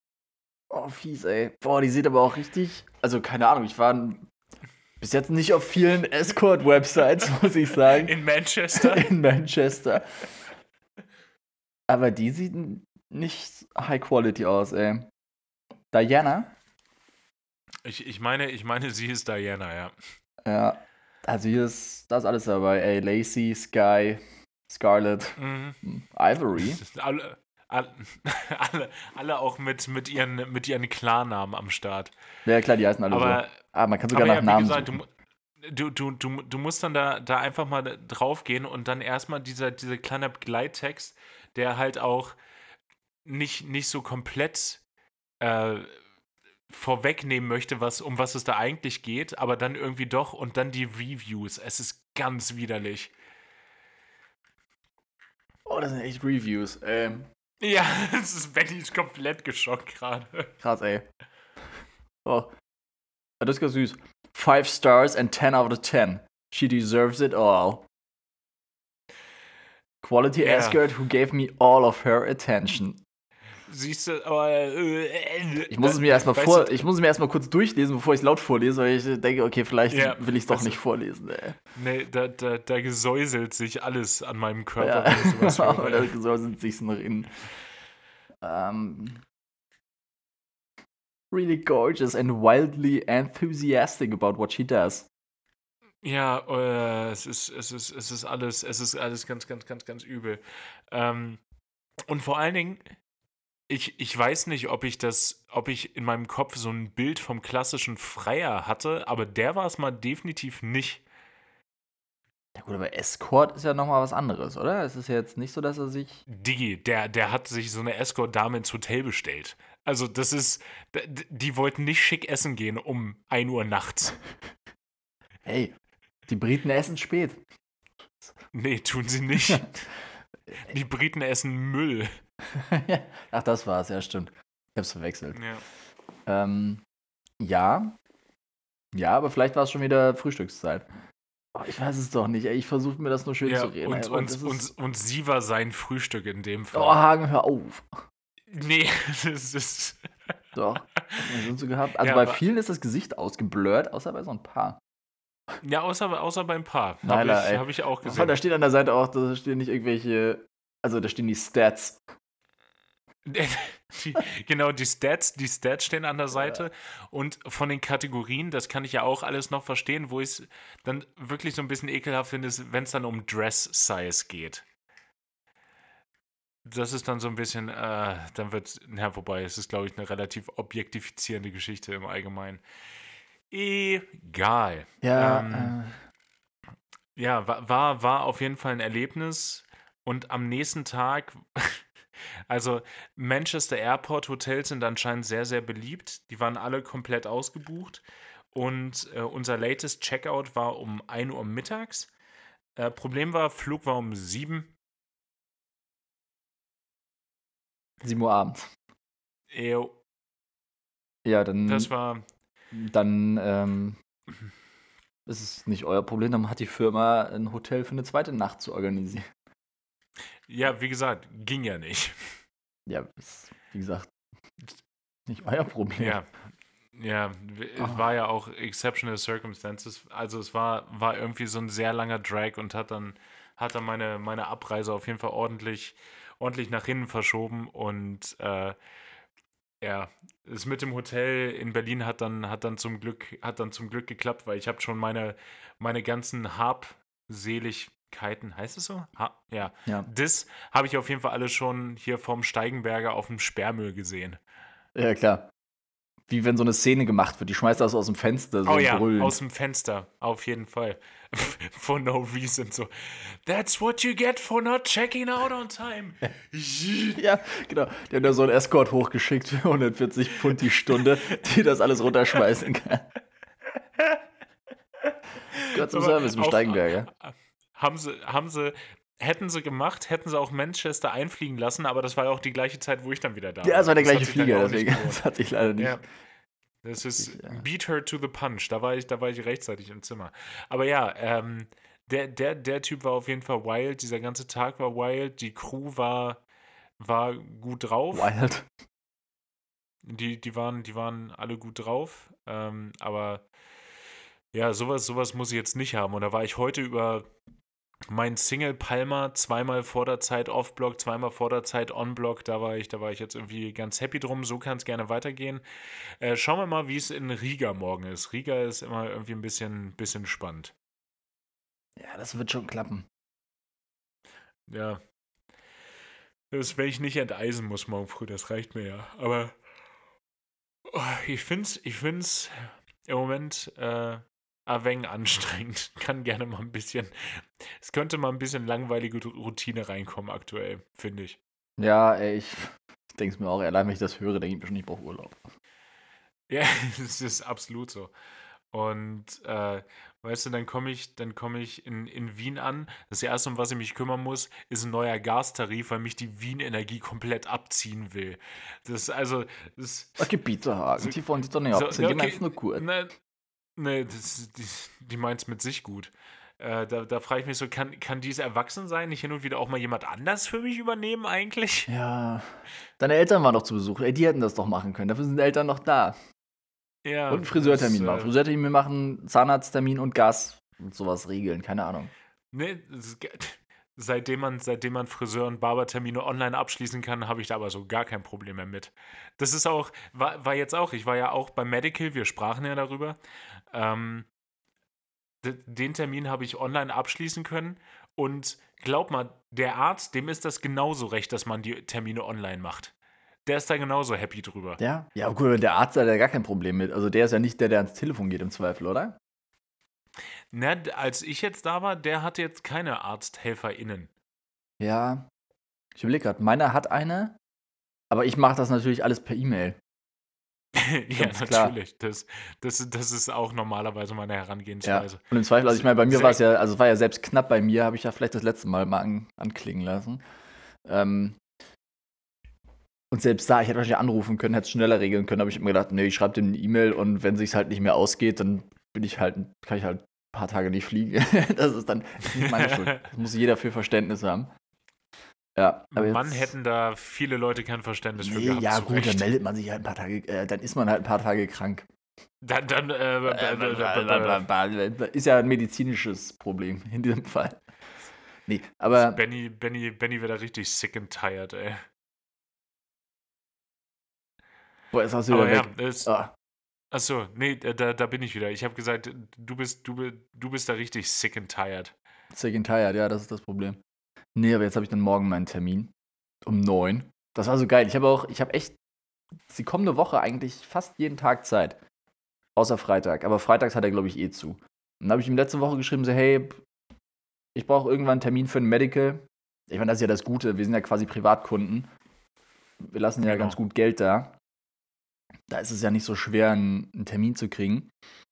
Oh, fies, ey. Boah, die sieht aber auch richtig. Also, keine Ahnung, ich war bis jetzt nicht auf vielen Escort-Websites, muss ich sagen. In Manchester. In Manchester. Aber die sieht nicht High Quality aus, ey. Diana? Ich, ich meine, ich meine, sie ist Diana, ja. Ja. Also hier ist das alles dabei, ey. Lacey, Sky, Scarlett, mhm. Hm, Ivory. Alle, alle, alle, alle, auch mit, mit, ihren, mit ihren Klarnamen am Start. Ja, klar, die heißen alle aber, so. Ah, man kann sogar nach ja, Namen gesagt, suchen. Du, du, du, du musst dann da, da einfach mal drauf gehen und dann erstmal dieser, dieser kleine Begleittext, der halt auch nicht, nicht so komplett äh, vorwegnehmen möchte, was, um was es da eigentlich geht, aber dann irgendwie doch und dann die Reviews. Es ist ganz widerlich. Oh, das sind echt Reviews. Ähm. Ja, es ist Betty ist komplett geschockt gerade. Krass, ey. Oh. Das ist ganz süß. Five stars and 10 out of 10. She deserves it all. Quality yeah. escort who gave me all of her attention. Siehst du, aber. Äh, äh, ich muss es mir erstmal vor, ich muss es mir erstmal kurz durchlesen, bevor ich es laut vorlese, weil ich denke, okay, vielleicht ja, will ich es doch also, nicht vorlesen, ey. Nee, da, da, da gesäuselt sich alles an meinem Körper. Ja, da gesäuselt sich nach innen. Um, ähm, really gorgeous and wildly enthusiastic about what she does. Ja, äh, es ist, es ist, es ist alles, es ist alles ganz, ganz, ganz, ganz übel. Ähm, und vor allen Dingen, ich, ich weiß nicht, ob ich das, ob ich in meinem Kopf so ein Bild vom klassischen Freier hatte, aber der war es mal definitiv nicht. Ja gut, aber Escort ist ja nochmal was anderes, oder? Es ist ja jetzt nicht so, dass er sich. Digi, der, der hat sich so eine Escort-Dame ins Hotel bestellt. Also, das ist. Die wollten nicht schick essen gehen um 1 Uhr nachts. Hey, die Briten essen spät. Nee, tun sie nicht. die Briten essen Müll. Ach, das war's, ja, stimmt. Ich hab's verwechselt. Ja. Ähm, ja. Ja, aber vielleicht war es schon wieder Frühstückszeit. Oh, ich weiß es doch nicht, ey. Ich versuche mir das nur schön ja, zu reden. Und, und, und, und, sie war sein Frühstück in dem Fall. Oh, Hagen, hör auf. Nee, das ist. Doch. Sind so gehabt? Also ja, bei vielen ist das Gesicht ausgeblurrt, außer bei so ein paar. Ja, außer, außer beim Paar. Habe ich, hab ich auch gesehen. Da steht an der Seite auch, da stehen nicht irgendwelche, also da stehen die Stats. Die, genau, die Stats, die Stats stehen an der Seite. Ja. Und von den Kategorien, das kann ich ja auch alles noch verstehen, wo ich es dann wirklich so ein bisschen ekelhaft finde, ist, wenn es dann um Dress Size geht. Das ist dann so ein bisschen, äh, dann wird, ja, wobei, es ist, glaube ich, eine relativ objektifizierende Geschichte im Allgemeinen. Egal. Ja. Ähm, äh. Ja, war, war auf jeden Fall ein Erlebnis. Und am nächsten Tag Also Manchester Airport Hotels sind anscheinend sehr, sehr beliebt. Die waren alle komplett ausgebucht. Und äh, unser latest Checkout war um 1 Uhr mittags. Äh, Problem war, Flug war um 7. 7 Uhr abends. Jo. Ja, dann. Das war. Dann ähm, ist es nicht euer Problem. Dann hat die Firma ein Hotel für eine zweite Nacht zu organisieren. Ja, wie gesagt, ging ja nicht. Ja, wie gesagt, nicht euer Problem. Ja, ja, es oh. war ja auch exceptional circumstances. Also es war, war irgendwie so ein sehr langer Drag und hat dann, hat dann meine, meine Abreise auf jeden Fall ordentlich, ordentlich nach hinten verschoben und äh, ja, es mit dem Hotel in Berlin hat dann, hat dann zum Glück, hat dann zum Glück geklappt, weil ich habe schon meine, meine ganzen habselig Seligkeiten, heißt es so? Ha, ja. ja. Das habe ich auf jeden Fall alle schon hier vom Steigenberger auf dem Sperrmüll gesehen. Ja, klar. Wie wenn so eine Szene gemacht wird. Die schmeißt das aus dem Fenster so oh ja, brüllend. aus dem Fenster, auf jeden Fall. for no reason so. That's what you get for not checking out on time. ja, genau. Die haben da so einen Escort hochgeschickt für 140 Pfund die Stunde, die das alles runterschmeißen kann. Gott zum Service im Steigenberger. Haben sie, haben sie, hätten sie gemacht, hätten sie auch Manchester einfliegen lassen, aber das war ja auch die gleiche Zeit, wo ich dann wieder da war. Ja, es war der gleiche Flieger, deswegen. Das hat sich leider nicht. Ja. Das ist ja. Beat Her to the Punch. Da war ich, da war ich rechtzeitig im Zimmer. Aber ja, ähm, der, der, der Typ war auf jeden Fall wild. Dieser ganze Tag war wild. Die Crew war, war gut drauf. Wild. Die, die, waren, die waren alle gut drauf. Ähm, aber ja, sowas, sowas muss ich jetzt nicht haben. Und da war ich heute über mein Single Palmer zweimal vor der Zeit Off-Block, zweimal vor der Zeit On-Block, da war ich, da war ich jetzt irgendwie ganz happy drum. So kann es gerne weitergehen. Äh, schauen wir mal, wie es in Riga morgen ist. Riga ist immer irgendwie ein bisschen, bisschen spannend. Ja, das wird schon klappen. Ja. Das, wenn ich nicht enteisen muss morgen früh, das reicht mir ja. Aber oh, ich finde es ich find's im Moment äh, ein anstrengend. Kann gerne mal ein bisschen, es könnte mal ein bisschen langweilige Routine reinkommen aktuell, finde ich. Ja, ey, ich, denke es mir auch, allein wenn ich das höre, denke ich mir schon, ich brauche Urlaub. Ja, es ist absolut so. Und äh, weißt du, dann komme ich, dann komme ich in, in Wien an. Das erste, um was ich mich kümmern muss, ist ein neuer Gastarif, weil mich die Wien-Energie komplett abziehen will. Das also, das. Okay, bitte, Hagen, so, die wollen dich doch nicht abziehen, okay, die meinst nur gut. Na, Nee, das, die, die meint es mit sich gut. Äh, da, da frage ich mich so, kann, kann dieses Erwachsensein nicht hin und wieder auch mal jemand anders für mich übernehmen eigentlich? Ja. Deine Eltern waren doch zu Besuch. Ey, die hätten das doch machen können. Dafür sind Eltern noch da. Ja. Und einen Friseurtermin machen. Äh, Friseurtermin machen, Zahnarzttermin und Gas und sowas regeln. Keine Ahnung. Nee, das, seitdem man, seitdem man Friseur- und Barbertermine online abschließen kann, habe ich da aber so gar kein Problem mehr mit. Das ist auch, war, war jetzt auch, ich war ja auch beim Medical, wir sprachen ja darüber. Ähm, den Termin habe ich online abschließen können und glaub mal, der Arzt, dem ist das genauso recht, dass man die Termine online macht. Der ist da genauso happy drüber. Ja, ja, gut, der Arzt hat ja gar kein Problem mit. Also der ist ja nicht der, der ans Telefon geht im Zweifel, oder? Na, als ich jetzt da war, der hatte jetzt keine ArzthelferInnen. Ja, ich überlege gerade, meiner hat eine, aber ich mache das natürlich alles per E-Mail. ja, natürlich. Das, das, das ist auch normalerweise meine Herangehensweise. Ja. Und im Zweifel, also ich meine, bei mir war es ja, also es war ja selbst knapp bei mir, habe ich ja vielleicht das letzte Mal mal an, anklingen lassen. Ähm, und selbst da, ich hätte wahrscheinlich anrufen können, hätte es schneller regeln können, aber ich habe mir gedacht, nee, ich schreibe dem eine E-Mail und wenn sich halt nicht mehr ausgeht, dann bin ich halt, kann ich halt ein paar Tage nicht fliegen. das ist dann nicht meine Schuld. Das muss jeder für Verständnis haben. Ja, aber Mann hätten da viele Leute kein Verständnis nee, für gehabt. Ja, gut, dann meldet man sich halt ein paar Tage, äh, dann ist man halt ein paar Tage krank. Dann, dann, äh, ist ja ein medizinisches Problem in diesem Fall. Nee, aber. Benny, Benny, Benny wäre da richtig sick and tired, ey. Boah, jetzt hast du wieder weg. Ja, ist, ah. Achso, nee, da, da bin ich wieder. Ich habe gesagt, du bist, du, du bist da richtig sick and tired. Sick and tired, ja, das ist das Problem. Nee, aber jetzt habe ich dann morgen meinen Termin. Um neun. Das war so geil. Ich habe auch, ich habe echt die kommende Woche eigentlich fast jeden Tag Zeit. Außer Freitag. Aber freitags hat er, glaube ich, eh zu. Und dann habe ich ihm letzte Woche geschrieben, so, hey, ich brauche irgendwann einen Termin für ein Medical. Ich meine, das ist ja das Gute. Wir sind ja quasi Privatkunden. Wir lassen ja genau. ganz gut Geld da. Da ist es ja nicht so schwer, einen, einen Termin zu kriegen.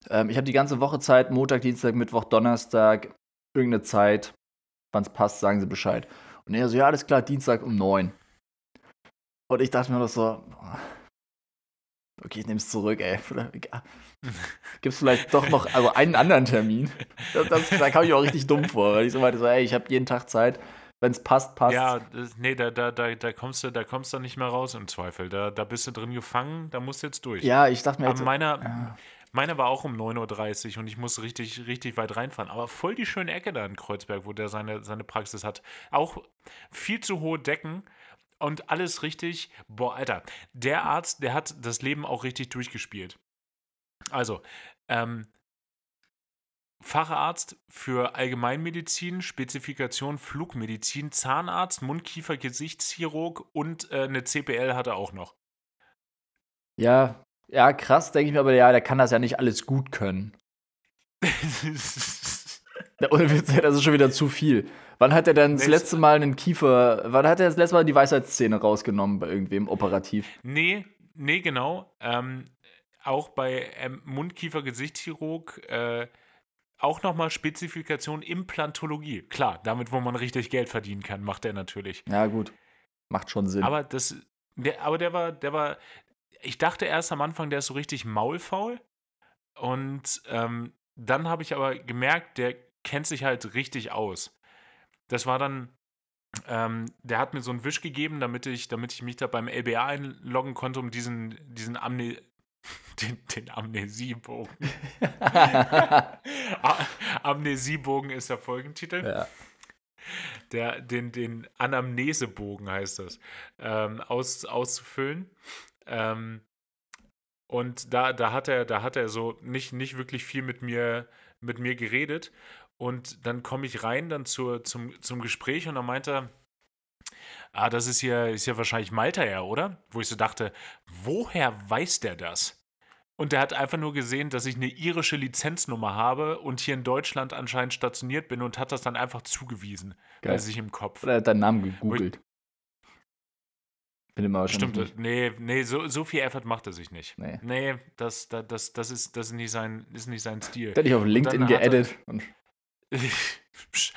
Ähm, ich habe die ganze Woche Zeit, Montag, Dienstag, Mittwoch, Donnerstag, irgendeine Zeit. Wann es passt, sagen sie Bescheid. Und er so, ja, alles klar, Dienstag um neun. Und ich dachte mir noch so, okay, ich nehme es zurück, ey. Gibt es vielleicht doch noch also einen anderen Termin? Das, das, da kam ich auch richtig dumm vor, weil ich so meinte, so, ey, ich habe jeden Tag Zeit. Wenn es passt, passt. Ja, das, nee, da, da, da, da, kommst du, da kommst du nicht mehr raus im Zweifel. Da, da bist du drin gefangen, da musst du jetzt durch. Ja, ich dachte mir jetzt. Aber meiner, ja. Meine war auch um 9.30 Uhr und ich musste richtig, richtig weit reinfahren. Aber voll die schöne Ecke da in Kreuzberg, wo der seine, seine Praxis hat. Auch viel zu hohe Decken und alles richtig. Boah, Alter, der Arzt, der hat das Leben auch richtig durchgespielt. Also, ähm, Facharzt für Allgemeinmedizin, Spezifikation Flugmedizin, Zahnarzt, Mundkiefer, Gesichtschirurg und äh, eine CPL hat er auch noch. Ja, ja, krass, denke ich mir, aber ja, der kann das ja nicht alles gut können. Ohne Witz, das ist schon wieder zu viel. Wann hat er denn das letzte Mal einen Kiefer, wann hat er das letzte Mal die Weisheitszähne rausgenommen bei irgendwem operativ? Nee, nee, genau. Ähm, auch bei ähm, Mundkiefer-Gesichtschirurg äh, auch nochmal Spezifikation Implantologie. Klar, damit, wo man richtig Geld verdienen kann, macht er natürlich. Ja, gut. Macht schon Sinn. Aber das, der, aber der war, der war, ich dachte erst am Anfang, der ist so richtig maulfaul. Und ähm, dann habe ich aber gemerkt, der kennt sich halt richtig aus das war dann, ähm, der hat mir so einen Wisch gegeben, damit ich, damit ich mich da beim LBA einloggen konnte, um diesen, diesen Amne den, den Amnesiebogen. Amnesiebogen ist der Folgentitel. Ja. Der, den, den Anamnesebogen heißt das, ähm, aus, auszufüllen. Ähm, und da, da hat er, da hat er so nicht, nicht wirklich viel mit mir, mit mir geredet. Und dann komme ich rein dann zur, zum, zum Gespräch und dann meint er, ah, das ist ja, ist ja wahrscheinlich Malta ja, oder? Wo ich so dachte, woher weiß der das? Und der hat einfach nur gesehen, dass ich eine irische Lizenznummer habe und hier in Deutschland anscheinend stationiert bin und hat das dann einfach zugewiesen Geil. bei sich im Kopf. Oder er hat deinen Namen gegoogelt. Bin immer Stimmt, nicht. nee, nee, so, so viel Effort macht er sich nicht. Nee, nee das, das, das, das, ist, das ist, nicht sein, ist nicht sein Stil. Der hat dich auf LinkedIn geedit.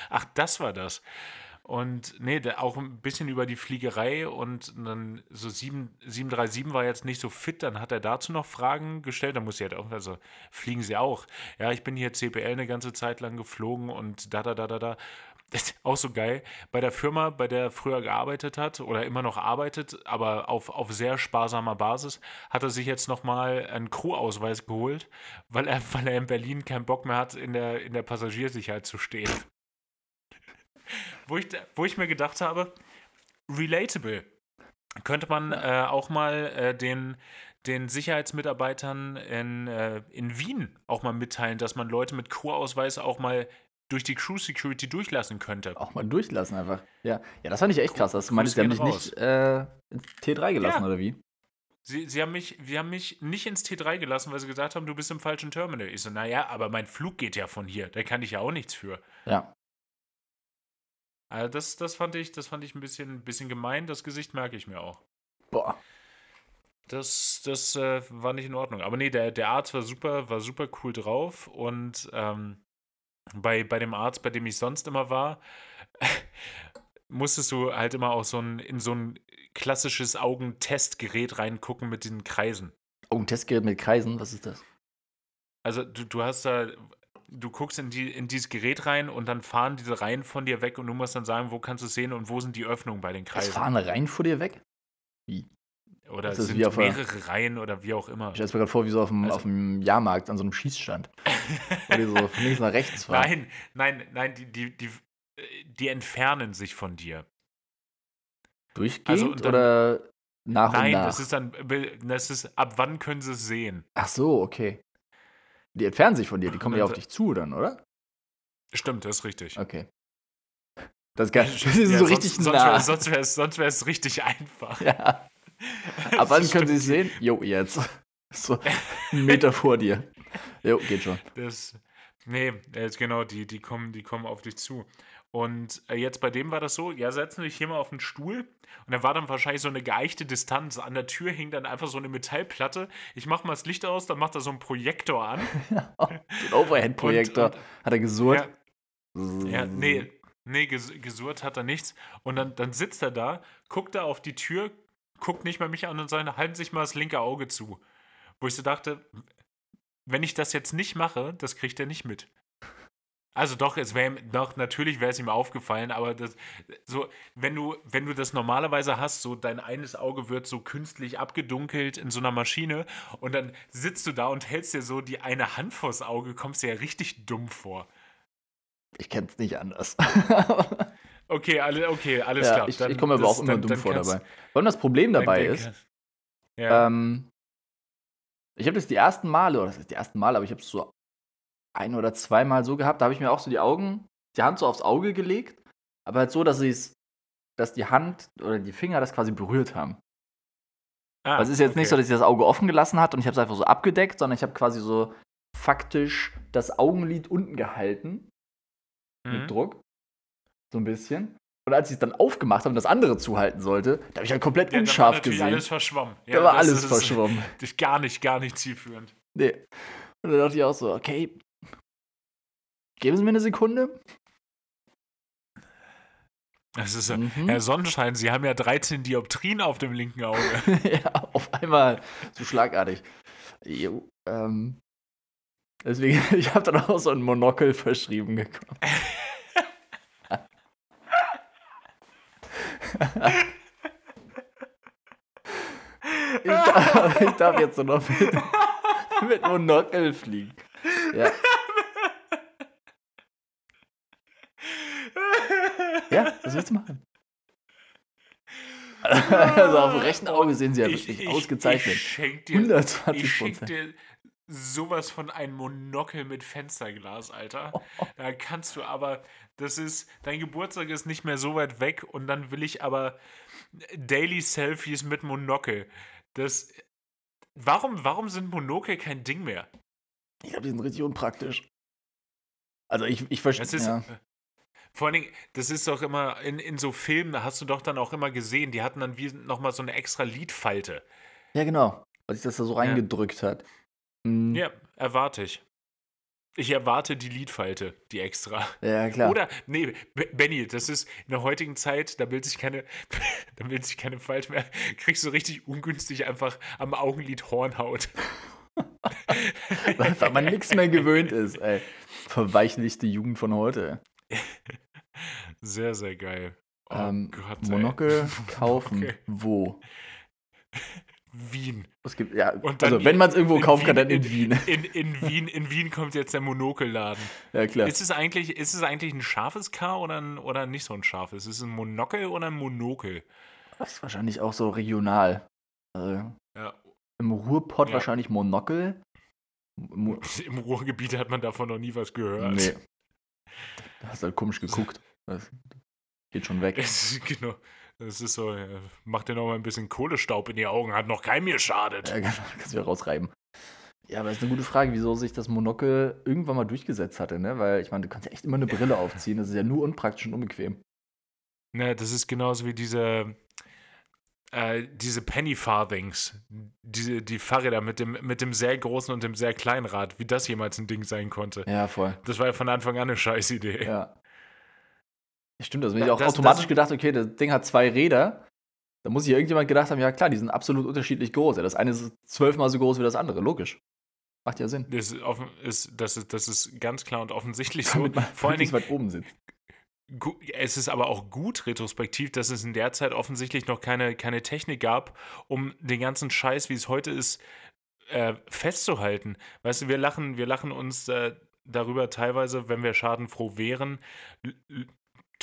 Ach, das war das. Und nee, auch ein bisschen über die Fliegerei und dann so 7, 737 war jetzt nicht so fit, dann hat er dazu noch Fragen gestellt. Da muss ich halt auch, also fliegen sie auch. Ja, ich bin hier CPL eine ganze Zeit lang geflogen und da, da, da, da, da. Auch so geil. Bei der Firma, bei der er früher gearbeitet hat oder immer noch arbeitet, aber auf, auf sehr sparsamer Basis, hat er sich jetzt nochmal einen Crew-Ausweis geholt, weil er, weil er in Berlin keinen Bock mehr hat, in der, in der Passagiersicherheit zu stehen. wo, ich, wo ich mir gedacht habe, relatable. Könnte man äh, auch mal äh, den, den Sicherheitsmitarbeitern in, äh, in Wien auch mal mitteilen, dass man Leute mit Crew-Ausweis auch mal durch die Crew Security durchlassen könnte. Auch mal durchlassen einfach. Ja, ja das fand ich echt krass. Das meinst, sie haben dich nicht äh, ins T3 gelassen, ja. oder wie? Sie, sie, haben mich, sie haben mich nicht ins T3 gelassen, weil sie gesagt haben, du bist im falschen Terminal. Ich so, naja, aber mein Flug geht ja von hier. Da kann ich ja auch nichts für. Ja. Also das, das, fand ich, das fand ich ein bisschen, bisschen gemein. Das Gesicht merke ich mir auch. Boah. Das, das äh, war nicht in Ordnung. Aber nee, der, der Arzt war super, war super cool drauf und ähm, bei, bei dem Arzt, bei dem ich sonst immer war, musstest du halt immer auch so ein, in so ein klassisches Augentestgerät reingucken mit den Kreisen. Augentestgerät mit Kreisen, was ist das? Also du, du hast da, du guckst in, die, in dieses Gerät rein und dann fahren diese Reihen von dir weg und du musst dann sagen, wo kannst du es sehen und wo sind die Öffnungen bei den Kreisen. Es fahren Reihen vor dir weg? Wie? Oder es sind mehrere einer, Reihen oder wie auch immer. Ich stelle mir gerade vor, wie so auf dem, also, auf dem Jahrmarkt an so einem Schießstand. Die so von links nach rechts fahren. Nein, nein, nein, die, die, die, die entfernen sich von dir. Durchgehend also, dann, oder nach nein, und nach? Nein, das ist dann, das ist, ab wann können sie es sehen? Ach so, okay. Die entfernen sich von dir, die kommen ja auf dich zu dann, oder? Stimmt, das ist richtig. Okay. Das ist, geil. das ist ja, so sonst, richtig nah. Sonst wäre es sonst richtig einfach. Ja. Ab wann können Sie es sehen? Jo, jetzt. So einen Meter vor dir. Jo, geht schon. Das, nee, jetzt genau, die, die, kommen, die kommen auf dich zu. Und äh, jetzt bei dem war das so, ja, setzen dich hier mal auf den Stuhl. Und da war dann wahrscheinlich so eine geeichte Distanz. An der Tür hing dann einfach so eine Metallplatte. Ich mach mal das Licht aus, dann macht er so einen Projektor an. ein Overhead-Projektor. Hat er gesurrt? Ja, ja, nee, nee, gesurrt hat er nichts. Und dann, dann sitzt er da, guckt er auf die Tür, guckt nicht mal mich an und sagt, halten sich mal das linke Auge zu. Wo ich so dachte, wenn ich das jetzt nicht mache, das kriegt er nicht mit. Also doch, es wäre doch, natürlich wäre es ihm aufgefallen, aber das, so, wenn du, wenn du das normalerweise hast, so dein eines Auge wird so künstlich abgedunkelt in so einer Maschine und dann sitzt du da und hältst dir so die eine Hand vors Auge, kommst dir ja richtig dumm vor. Ich kenne es nicht anders. Okay, alle, okay alles ja, klar. Ich, ich komme aber auch immer dann, dumm dann vor dabei. Und das Problem dabei ist, ja. ähm, ich habe das die ersten Male, oder das ist die ersten Male, aber ich habe es so ein oder zweimal so gehabt, da habe ich mir auch so die Augen, die Hand so aufs Auge gelegt, aber halt so, dass sie dass die Hand oder die Finger das quasi berührt haben. Ah, also es ist jetzt okay. nicht so, dass ich das Auge offen gelassen hat und ich habe es einfach so abgedeckt, sondern ich habe quasi so faktisch das Augenlid unten gehalten. Mhm. Mit Druck. So ein bisschen. Und als ich es dann aufgemacht habe und das andere zuhalten sollte, da habe ich halt komplett ja, unscharf da war gesehen. alles verschwommen. Ja, da war alles ist, verschwommen. Das ist gar nicht, gar nicht zielführend. Nee. Und dann dachte ich auch so, okay, geben Sie mir eine Sekunde. Das ist mhm. Herr Sonnenschein, Sie haben ja 13 Dioptrien auf dem linken Auge. ja, auf einmal so schlagartig. Jo, ähm, deswegen, ich habe dann auch so ein Monokel verschrieben bekommen. Ich, darf, ich darf jetzt nur noch mit, mit Monokel fliegen. Ja. Ja, was willst du machen? also auf dem rechten Auge sehen sie ja wirklich ich, ausgezeichnet. Ich schenk dir, 120 ich schenk dir sowas von ein Monokel mit Fensterglas, Alter. Da kannst du aber, das ist, dein Geburtstag ist nicht mehr so weit weg und dann will ich aber Daily Selfies mit Monokel. Das, warum, warum sind Monokel kein Ding mehr? Ich glaube, die sind richtig unpraktisch. Also ich, ich verstehe. Ja. Vor allen Dingen, das ist doch immer, in, in so Filmen, da hast du doch dann auch immer gesehen, die hatten dann wie nochmal so eine extra Lidfalte. Ja, genau. Weil sich das da so reingedrückt ja. hat. Mhm. Ja, erwarte ich. Ich erwarte die Lidfalte, die extra. Ja, klar. Oder, nee, Benny, das ist in der heutigen Zeit, da bildet sich keine, da bildet sich keine Falte mehr, kriegst du richtig ungünstig einfach am Augenlid Hornhaut. Weil man nichts mehr gewöhnt ist, ey. Verweichlichte Jugend von heute. Sehr, sehr geil. Oh ähm, Gott, Monokel kaufen. Okay. Wo? Wien. Es gibt, ja, also wenn man es irgendwo kaufen kann, dann in, Wien. In, in, Wien. In Wien kommt jetzt der Monokelladen. Ja, klar. Ist es eigentlich, ist es eigentlich ein scharfes K oder, ein, oder nicht so ein scharfes? Ist es ein Monokel oder ein Monokel? Das ist wahrscheinlich auch so regional. Also ja. Im Ruhrpott ja. wahrscheinlich Monokel. Mo Im Ruhrgebiet hat man davon noch nie was gehört. Nee. Da hast du halt komisch geguckt. Das geht schon weg. Es, genau. Das ist so, macht dir noch mal ein bisschen Kohlestaub in die Augen, hat noch keinem geschadet. Ja, genau, kannst du wieder rausreiben. Ja, aber das ist eine gute Frage, wieso sich das Monokel irgendwann mal durchgesetzt hatte, ne? Weil ich meine, du kannst ja echt immer eine Brille aufziehen, das ist ja nur unpraktisch und unbequem. Ne, das ist genauso wie diese, äh, diese Penny Farthings, diese, die Fahrräder mit dem, mit dem sehr großen und dem sehr kleinen Rad, wie das jemals ein Ding sein konnte. Ja, voll. Das war ja von Anfang an eine Scheißidee. Ja. Stimmt, das habe ich auch das, automatisch das, gedacht, okay, das Ding hat zwei Räder. Da muss sich irgendjemand gedacht haben, ja klar, die sind absolut unterschiedlich groß. Ja, das eine ist zwölfmal so groß wie das andere, logisch. Macht ja Sinn. Das ist, offen, ist, das, ist, das ist ganz klar und offensichtlich so. Vor allem weit oben sitzt. Es ist aber auch gut retrospektiv, dass es in der Zeit offensichtlich noch keine, keine Technik gab, um den ganzen Scheiß, wie es heute ist, äh, festzuhalten. Weißt du, wir lachen, wir lachen uns äh, darüber teilweise, wenn wir schadenfroh wären,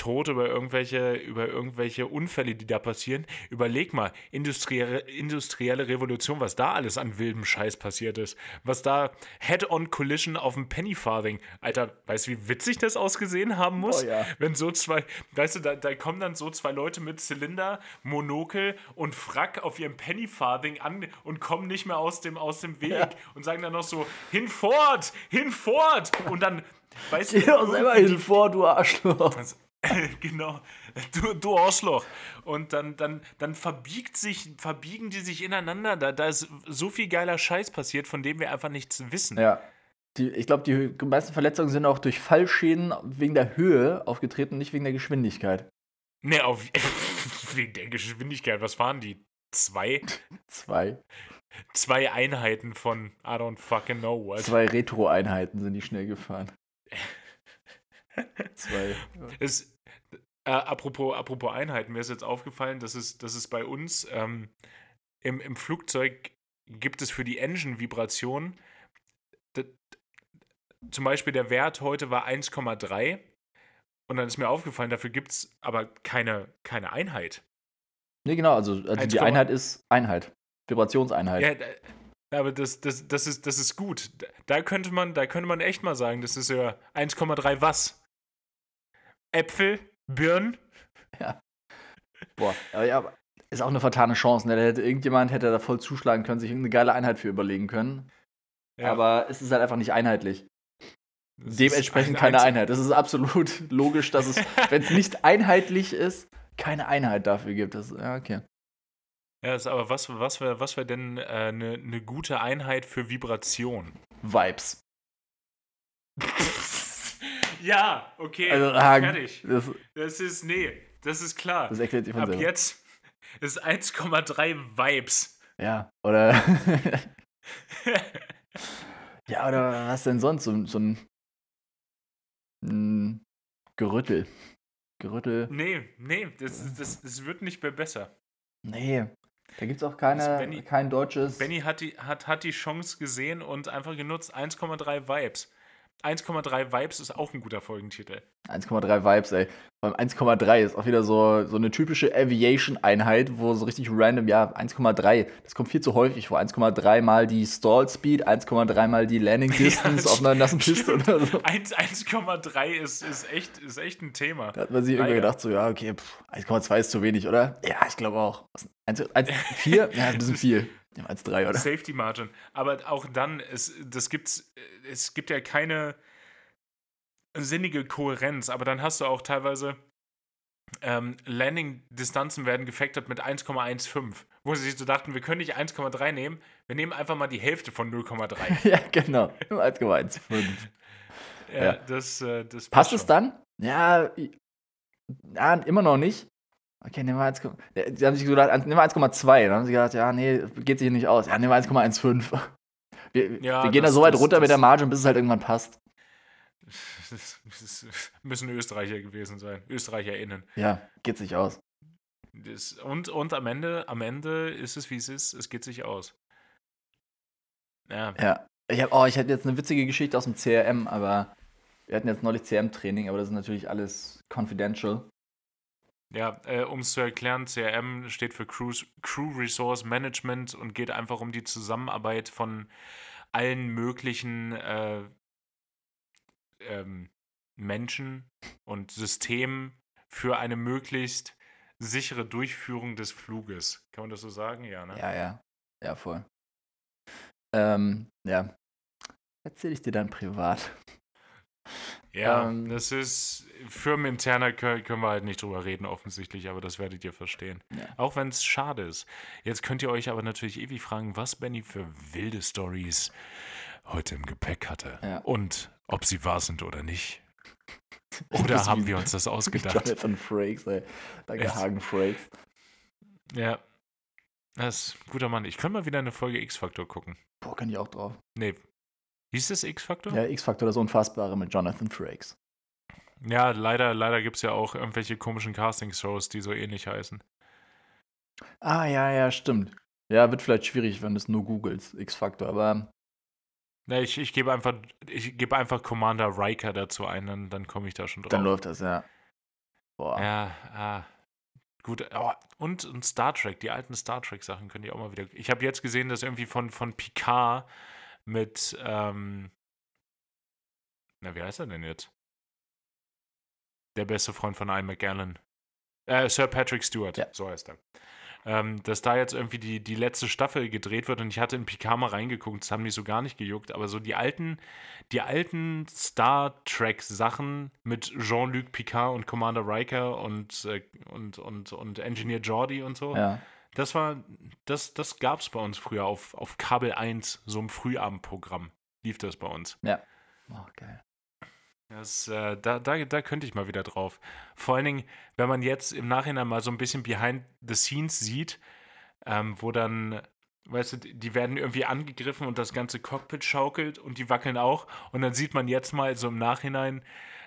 tot über irgendwelche, über irgendwelche Unfälle, die da passieren. Überleg mal, industrielle, industrielle Revolution, was da alles an wildem Scheiß passiert ist. Was da Head-on-Collision auf dem Penny-Farthing. Alter, weißt du, wie witzig das ausgesehen haben muss? Oh, ja. Wenn so zwei, weißt du, da, da kommen dann so zwei Leute mit Zylinder, Monokel und Frack auf ihrem Penny-Farthing an und kommen nicht mehr aus dem, aus dem Weg ja. und sagen dann noch so, hinfort, hinfort! Und dann Weißt du, doch selber hinfort, du Arschloch. Also, genau, du, du Arschloch. Und dann, dann, dann verbiegt sich, verbiegen die sich ineinander. Da, da ist so viel geiler Scheiß passiert, von dem wir einfach nichts wissen. Ja. Die, ich glaube, die meisten Verletzungen sind auch durch Fallschäden wegen der Höhe aufgetreten, nicht wegen der Geschwindigkeit. Ne, auf, wegen der Geschwindigkeit. Was waren die? Zwei? Zwei. Zwei Einheiten von I don't fucking know what. Zwei Retro-Einheiten sind die schnell gefahren. Zwei. Es, äh, apropos, apropos Einheiten, mir ist jetzt aufgefallen, dass es, dass es bei uns ähm, im, im Flugzeug gibt es für die Engine-Vibration zum Beispiel der Wert heute war 1,3 und dann ist mir aufgefallen, dafür gibt es aber keine, keine Einheit. Nee, genau, also, also die Einheit ist Einheit. Vibrationseinheit. Ja, aber das, das, das, ist, das ist gut. Da könnte, man, da könnte man echt mal sagen, das ist ja 1,3 was. Äpfel, Birnen. Ja. Boah, aber ja, ist auch eine vertane Chance. Ne? Da hätte irgendjemand hätte da voll zuschlagen können, sich irgendeine geile Einheit für überlegen können. Ja. Aber es ist halt einfach nicht einheitlich. Das Dementsprechend ein keine Einzel- Einheit. Das ist absolut logisch, dass es, wenn es nicht einheitlich ist, keine Einheit dafür gibt. Das, ja, okay. Ja, ist aber was, was wäre was wär denn eine äh, ne- ne gute Einheit für Vibration? Vibes. ja, okay, Also, ah, fertig. Das, Das ist, nee, das ist klar. das erklärt sich von Ab selber. jetzt ist 1,3 Vibes. Ja, oder. ja, oder was denn sonst? So, so ein. ein Gerüttel. Gerüttel. nee, nee, das, das, das wird nicht mehr besser. Nee. Da gibt es auch keine, Benny- kein deutsches. Benny hat die, hat, hat die Chance gesehen und einfach genutzt 1,3 Vibes. 1,3 Vibes ist auch ein guter Folgentitel. 1,3 Vibes, ey. Beim 1,3 ist auch wieder so, so eine typische Aviation-Einheit, wo so richtig random, ja, 1,3. Das kommt viel zu häufig vor. 1,3 mal die Stall Speed, 1,3 mal die Landing Distance auf einer nassen Piste oder so. 1 1,3 ist, ist, echt, ist echt ein Thema. Da hat man sich irgendwie gedacht, so, ja, okay, pff, 1,2 ist zu wenig, oder? Ja, ich glaube auch. Was, 1, 1, 4? Ja, ein bisschen viel. Ja, 1,3, oder? Safety Margin. Aber auch dann, es, das gibt's, es gibt ja keine sinnige Kohärenz, aber dann hast du auch teilweise ähm, Landing-Distanzen werden gefactored mit 1,15, wo sie sich so dachten, wir können nicht 1,3 nehmen, wir nehmen einfach mal die Hälfte von 0,3. ja, genau. Nur 1,15. ja, Ja. Das, äh, das Passt es schon. dann? Ja, ja, immer noch nicht. Okay, nehmen wir 1, ja, Sie haben sich gedacht, nehmen wir 1,2. Dann haben sie gedacht, ja, nee, geht sich hier nicht aus. Ja, nehmen wir 1,15. Wir, Ja, wir gehen da das- so weit das- runter mit der das- Margin, bis es halt irgendwann passt. Das das müssen Österreicher gewesen sein, ÖsterreicherInnen. Ja, geht sich aus. Das, und, und am Ende, am Ende ist es, wie es ist, es geht sich aus. Ja, Ja. Ich hab, oh, ich hätte jetzt eine witzige Geschichte aus dem CRM, aber wir hatten jetzt neulich CRM-Training, aber das ist natürlich alles confidential. Ja, äh, um es zu erklären, CRM steht für Crew, Crew Resource Management und geht einfach um die Zusammenarbeit von allen möglichen äh, ähm, Menschen und Systemen für eine möglichst sichere Durchführung des Fluges. Kann man das so sagen? Ja, ne? Ja, ja. Ja, voll. Ähm, ja. Erzähl ich dir dann privat. Ja, Ähm, das ist firmeninterner können, können wir halt nicht drüber reden, offensichtlich, aber das werdet ihr verstehen. Ja. Auch wenn es schade ist. Jetzt könnt ihr euch aber natürlich ewig fragen, was Benny für wilde Stories heute im Gepäck hatte. Ja. Und ob sie wahr sind oder nicht. Oder haben wir uns das ausgedacht? Jonathan Frakes, ey. Danke, Echt? Hagen Frakes. Ja. Das ist ein guter Mann. Ich könnte mal wieder eine Folge X-Factor gucken. Boah, kann ich auch drauf. Nee. Hieß das X-Factor? Ja, X-Factor, das Unfassbare mit Jonathan Frakes. Ja, leider, leider gibt es ja auch irgendwelche komischen Casting-Shows, die so ähnlich heißen. Ah, ja, ja, stimmt. Ja, wird vielleicht schwierig, wenn du es nur googelst, X-Factor, aber Na, ich, ich gebe einfach, ich gebe einfach Commander Riker dazu ein, dann, dann komme ich da schon drauf. dann läuft das, ja. Boah. Ja, ah, gut. Oh, und, und Star Trek, die alten Star Trek-Sachen können die auch mal wieder. Ich habe jetzt gesehen, dass irgendwie von, von Picard mit, ähm, na, wie heißt er denn jetzt? Der beste Freund von Ian McGallan. Äh, Sir Patrick Stewart, Ja. so heißt er. Ähm, dass da jetzt irgendwie die, die letzte Staffel gedreht wird und ich hatte in Picard mal reingeguckt, das haben mich so gar nicht gejuckt, aber so die alten, die alten Star Trek-Sachen mit Jean-Luc Picard und Commander Riker und, äh, und, und, und Engineer Geordi und so, Ja. Das war, das, das gab es bei uns früher auf, auf Kabel 1, so im Frühabendprogramm lief das bei uns. Oh, geil. Das, äh, da, da, da könnte ich mal wieder drauf. Vor allen Dingen, wenn man jetzt im Nachhinein mal so ein bisschen behind the scenes sieht, ähm, wo dann, weißt du, die werden irgendwie angegriffen und das ganze Cockpit schaukelt und die wackeln auch. Und dann sieht man jetzt mal so im Nachhinein,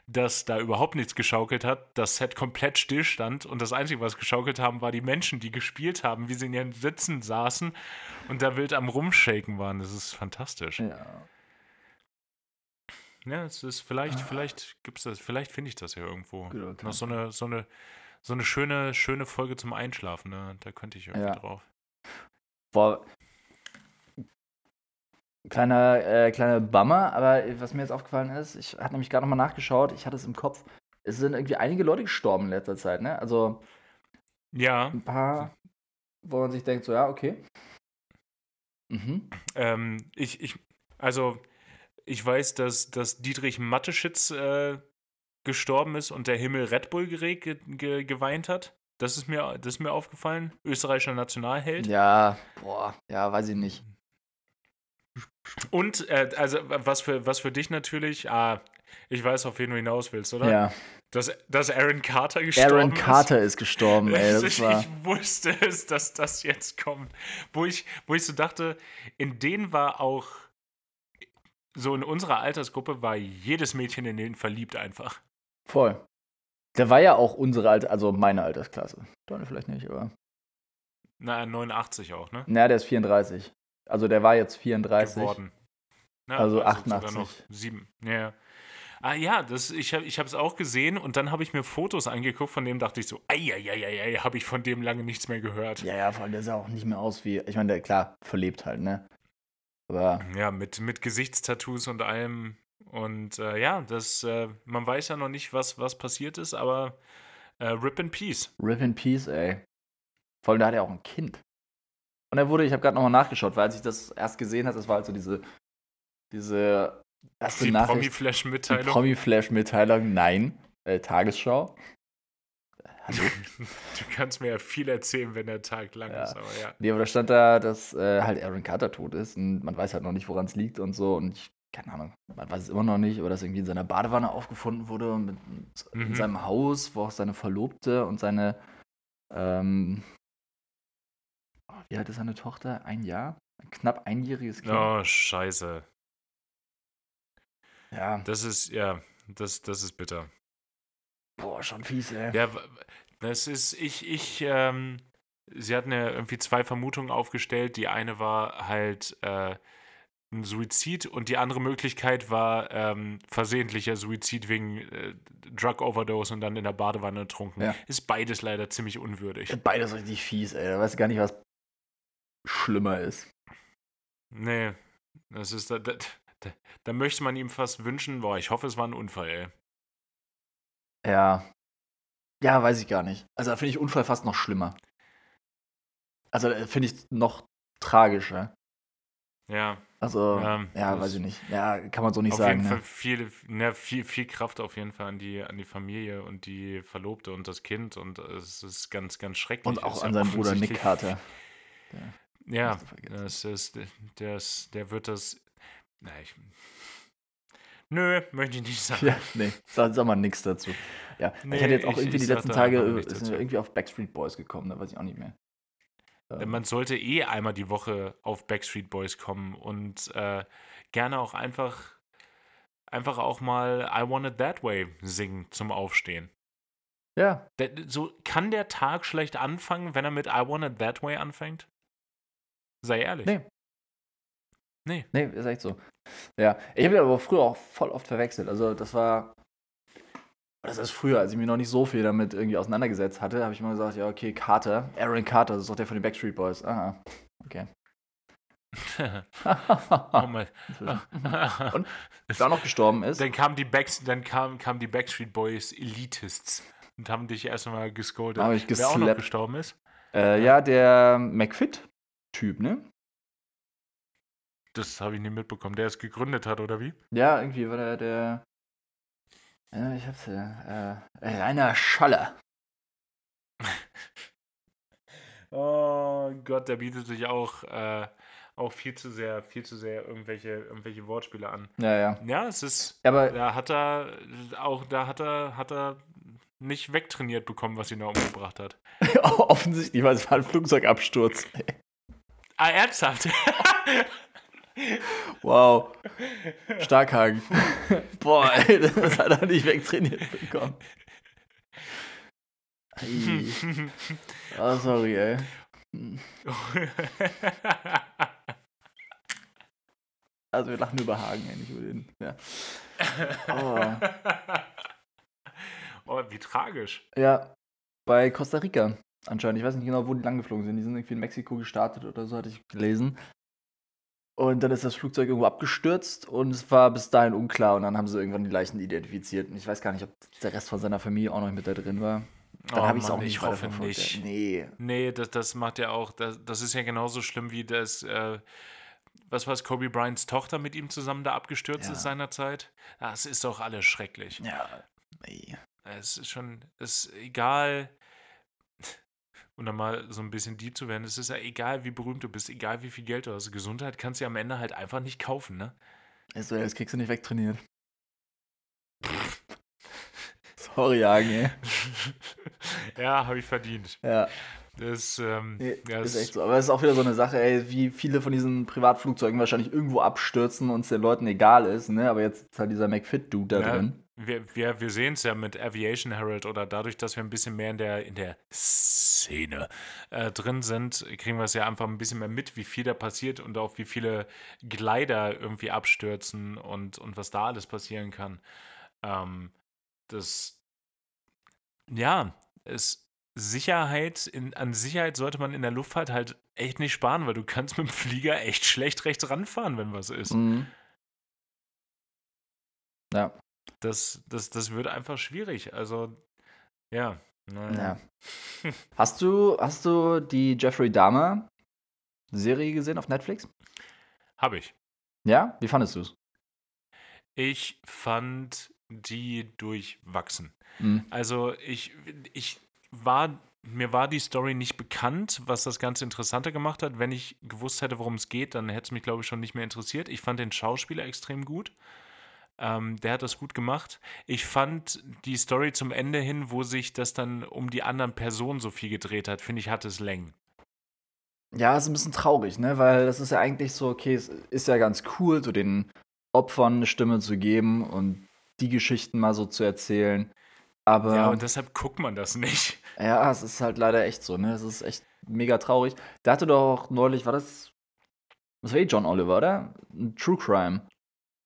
dass da überhaupt nichts geschaukelt hat, das Set komplett stillstand und das Einzige, was geschaukelt haben, war die Menschen, die gespielt haben, wie sie in ihren Sitzen saßen und da wild am Rumshaken waren. Das ist fantastisch. Ja. Ja, es ist vielleicht, vielleicht gibt's das, vielleicht finde ich das ja irgendwo. Good old Noch so eine, so eine, so eine schöne, schöne Folge zum Einschlafen, ne? Da könnte ich irgendwie Ja. drauf. Boah. Kleiner, äh, kleiner Bummer, aber was mir jetzt aufgefallen ist, ich hatte nämlich gerade nochmal nachgeschaut, ich hatte es im Kopf. Es sind irgendwie einige Leute gestorben in letzter Zeit, ne? Also Ja, ein paar. wo man sich denkt, so, ja, okay. Mhm. Ähm, ich, ich, also, ich weiß, dass, dass Dietrich Matteschitz äh, gestorben ist und der Himmel Red Bull ge ge geweint hat. Das ist, mir, das ist mir aufgefallen. Österreichischer Nationalheld. Ja, boah, ja, weiß ich nicht. Und, äh, also, was für, was für dich natürlich, ah, ich weiß, auf wen du hinaus willst, oder? Ja. Dass, dass Aaron Carter gestorben Aaron Carter ist, ist gestorben, ey. Das ich, war... ich wusste es, dass das jetzt kommt. Wo ich, wo ich so dachte, in denen war auch, so in unserer Altersgruppe war jedes Mädchen in den verliebt einfach. Voll. Der war ja auch unsere Alter, also meine Altersklasse. Donny vielleicht nicht, aber. Na, 89 auch, ne? Naja, der ist 34. Also der war jetzt 34. Geworden. Na, also, also 88. Sogar noch sieben. Ja. Ah ja, das, ich habe es auch gesehen und dann habe ich mir Fotos angeguckt, von dem dachte ich so, eieieiei, habe ich von dem lange nichts mehr gehört. Ja, ja, vor allem der sah auch nicht mehr aus wie, ich meine, der, klar, verlebt halt, ne? Aber. Ja, mit, mit Gesichtstattoos und allem. Und äh, ja, das, äh, man weiß ja noch nicht, was, was passiert ist, aber äh, Rip in Peace. Rip in Peace, ey. Vor allem, da hat er auch ein Kind. Und er wurde, ich habe gerade nochmal nachgeschaut, weil als ich das erst gesehen habe, das war halt so diese, diese erste die Nachricht. Promi-Flash-Mitteilung. Promi-Flash-Mitteilung, nein. Äh, Tagesschau. Hallo? du kannst mir ja viel erzählen, wenn der Tag lang Ja. ist, aber ja. Nee, aber da stand da, dass äh, halt Aaron Carter tot ist und man weiß halt noch nicht, woran es liegt und so. Und ich, keine Ahnung, man weiß es immer noch nicht, oder dass irgendwie in seiner Badewanne aufgefunden wurde und mit, in Mhm. seinem Haus, wo auch seine Verlobte und seine, ähm, oh, wie alt ist seine Tochter? Ein Jahr? Ein knapp einjähriges Kind. Oh, scheiße. Ja, Das ist, ja, das, das ist bitter. boah, schon fies, ey. Ja, das ist, ich, ich, ähm, sie hatten ja irgendwie zwei Vermutungen aufgestellt. Die eine war halt äh, ein Suizid und die andere Möglichkeit war ähm, versehentlicher Suizid wegen äh, Drug Overdose und dann in der Badewanne ertrunken. Ja. Ist beides leider ziemlich unwürdig. Beides richtig fies, ey. Da weiß ich gar nicht, was schlimmer ist. Nee, das ist, da, da, da, da möchte man ihm fast wünschen, boah, ich hoffe, es war ein Unfall, ey. Ja. Ja, weiß ich gar nicht. Also da finde ich Unfall fast noch schlimmer. Also äh, finde ich noch tragischer. Ja, Also, ja, das- weiß ich nicht. Ja, kann man so nicht auf sagen. jeden Fall Ne? viel, ne, viel, viel Kraft auf jeden Fall an die, an die Familie und die Verlobte und das Kind und es ist ganz, ganz schrecklich. Und auch an ja seinen Bruder Nick Carter. Ja, Vergessen. das ist, der, ist, der wird das. Na, ich. Nö, möchte ich nicht sagen. Ja, nee, sag, sag mal nichts dazu. Ja, Nee, ich hatte jetzt auch irgendwie ich die letzten Tage äh, sind wir irgendwie auf Backstreet Boys gekommen, da weiß ich auch nicht mehr. Ähm, Man sollte eh einmal die Woche auf Backstreet Boys kommen und äh, gerne auch einfach, einfach auch mal I Want It That Way singen zum Aufstehen. ja, so kann der Tag schlecht anfangen, wenn er mit I Want It That Way anfängt? Sei ehrlich. Nee. Nee. nee, ist echt so. Ja, ich habe ihn aber früher auch voll oft verwechselt. Also das war, das ist früher, als ich mich noch nicht so viel damit irgendwie auseinandergesetzt hatte, habe ich mal gesagt, ja, okay, Carter, Aaron Carter, das ist doch der von den Backstreet Boys. Aha, okay. oh mein. Und? Wer auch noch gestorben ist, Dann kamen die, Backs, dann kam, kamen die Backstreet Boys Elitists und haben dich erstmal gescoldet. Hab ich Wer auch noch geslappt. gestorben ist? äh, ja, der McFit-Typ, ne? Das habe ich nie mitbekommen. Der es gegründet hat, oder wie? Ja, irgendwie war der der. Ja, ich hab's ja. Äh, Rainer Schaller. Oh Gott, der bietet sich auch, äh, auch viel zu sehr, viel zu sehr irgendwelche, irgendwelche Wortspiele an. Ja, ja. Ja, es ist. Aber Da hat er auch, da hat er, hat er nicht wegtrainiert bekommen, was ihn da umgebracht hat. offensichtlich war es war ein Flugzeugabsturz. Ah, ernsthaft? Wow. Starkhagen. Boah, ey, das hat er nicht wegtrainiert bekommen. Ei. Oh, sorry, ey. Also wir lachen über Hagen, ey, nicht über den. Ja. oh, wie tragisch. ja, bei Costa Rica anscheinend. Ich weiß nicht genau, wo die lang geflogen sind. Die sind irgendwie in Mexiko gestartet oder so, hatte ich gelesen. Und dann ist das Flugzeug irgendwo abgestürzt und es war bis dahin unklar. Und dann haben sie irgendwann die Leichen identifiziert. Und ich weiß gar nicht, ob der Rest von seiner Familie auch noch mit da drin war. Dann Oh habe ich es auch nicht ich hoffe nicht. Nee. Nee, das, das macht ja auch, das, das ist ja genauso schlimm wie das, äh, was war es, Kobe Bryants Tochter mit ihm zusammen da abgestürzt Ja. ist seinerzeit. Das ist doch alles schrecklich. Ja. Nee. Es ist schon, es ist egal, um dann mal so ein bisschen deep zu werden, es ist ja egal, wie berühmt du bist, egal wie viel Geld du hast. Gesundheit kannst du ja am Ende halt einfach nicht kaufen, ne? Also, das kriegst du nicht wegtrainiert. Sorry, Hagen, ey. ja, habe ich verdient. Ja, Das, ähm, nee, ja, ist echt so. Aber es ist auch wieder so eine Sache, ey, wie viele von diesen Privatflugzeugen wahrscheinlich irgendwo abstürzen und es den Leuten egal ist, ne? Aber jetzt ist halt dieser McFit-Dude da Ja, drin. Wir, wir, wir sehen es ja mit Aviation Herald oder dadurch, dass wir ein bisschen mehr in der, in der Szene äh, drin sind, kriegen wir es ja einfach ein bisschen mehr mit, wie viel da passiert und auch wie viele Gleiter irgendwie abstürzen und, und was da alles passieren kann. Ähm, das, ja, es, Sicherheit, in, an Sicherheit sollte man in der Luftfahrt halt echt nicht sparen, weil du kannst mit dem Flieger echt schlecht rechts ranfahren, wenn was ist. Mhm. Ja, Das, das, das wird einfach schwierig. Also, ja. Naja. ja. Hast du, hast du die Jeffrey Dahmer Serie gesehen auf Netflix? Habe ich. Ja? Wie fandest du es? Ich fand die durchwachsen. Mhm. Also, ich, ich war. Mir war die Story nicht bekannt, was das Ganze interessanter gemacht hat. Wenn ich gewusst hätte, worum es geht, dann hätte es mich, glaube ich, schon nicht mehr interessiert. Ich fand den Schauspieler extrem gut. Ähm, der hat das gut gemacht. Ich fand die Story zum Ende hin, wo sich das dann um die anderen Personen so viel gedreht hat, finde ich, hatte es Längen. Ja, ist ein bisschen traurig, ne? Weil das ist ja eigentlich so, okay, es ist ja ganz cool, so den Opfern eine Stimme zu geben und die Geschichten mal so zu erzählen. Aber Ja, und deshalb guckt man das nicht. ja, es ist halt leider echt so, ne? Es ist echt mega traurig. Der hatte doch auch neulich, war das. Das war eh John Oliver, oder? Ein True Crime.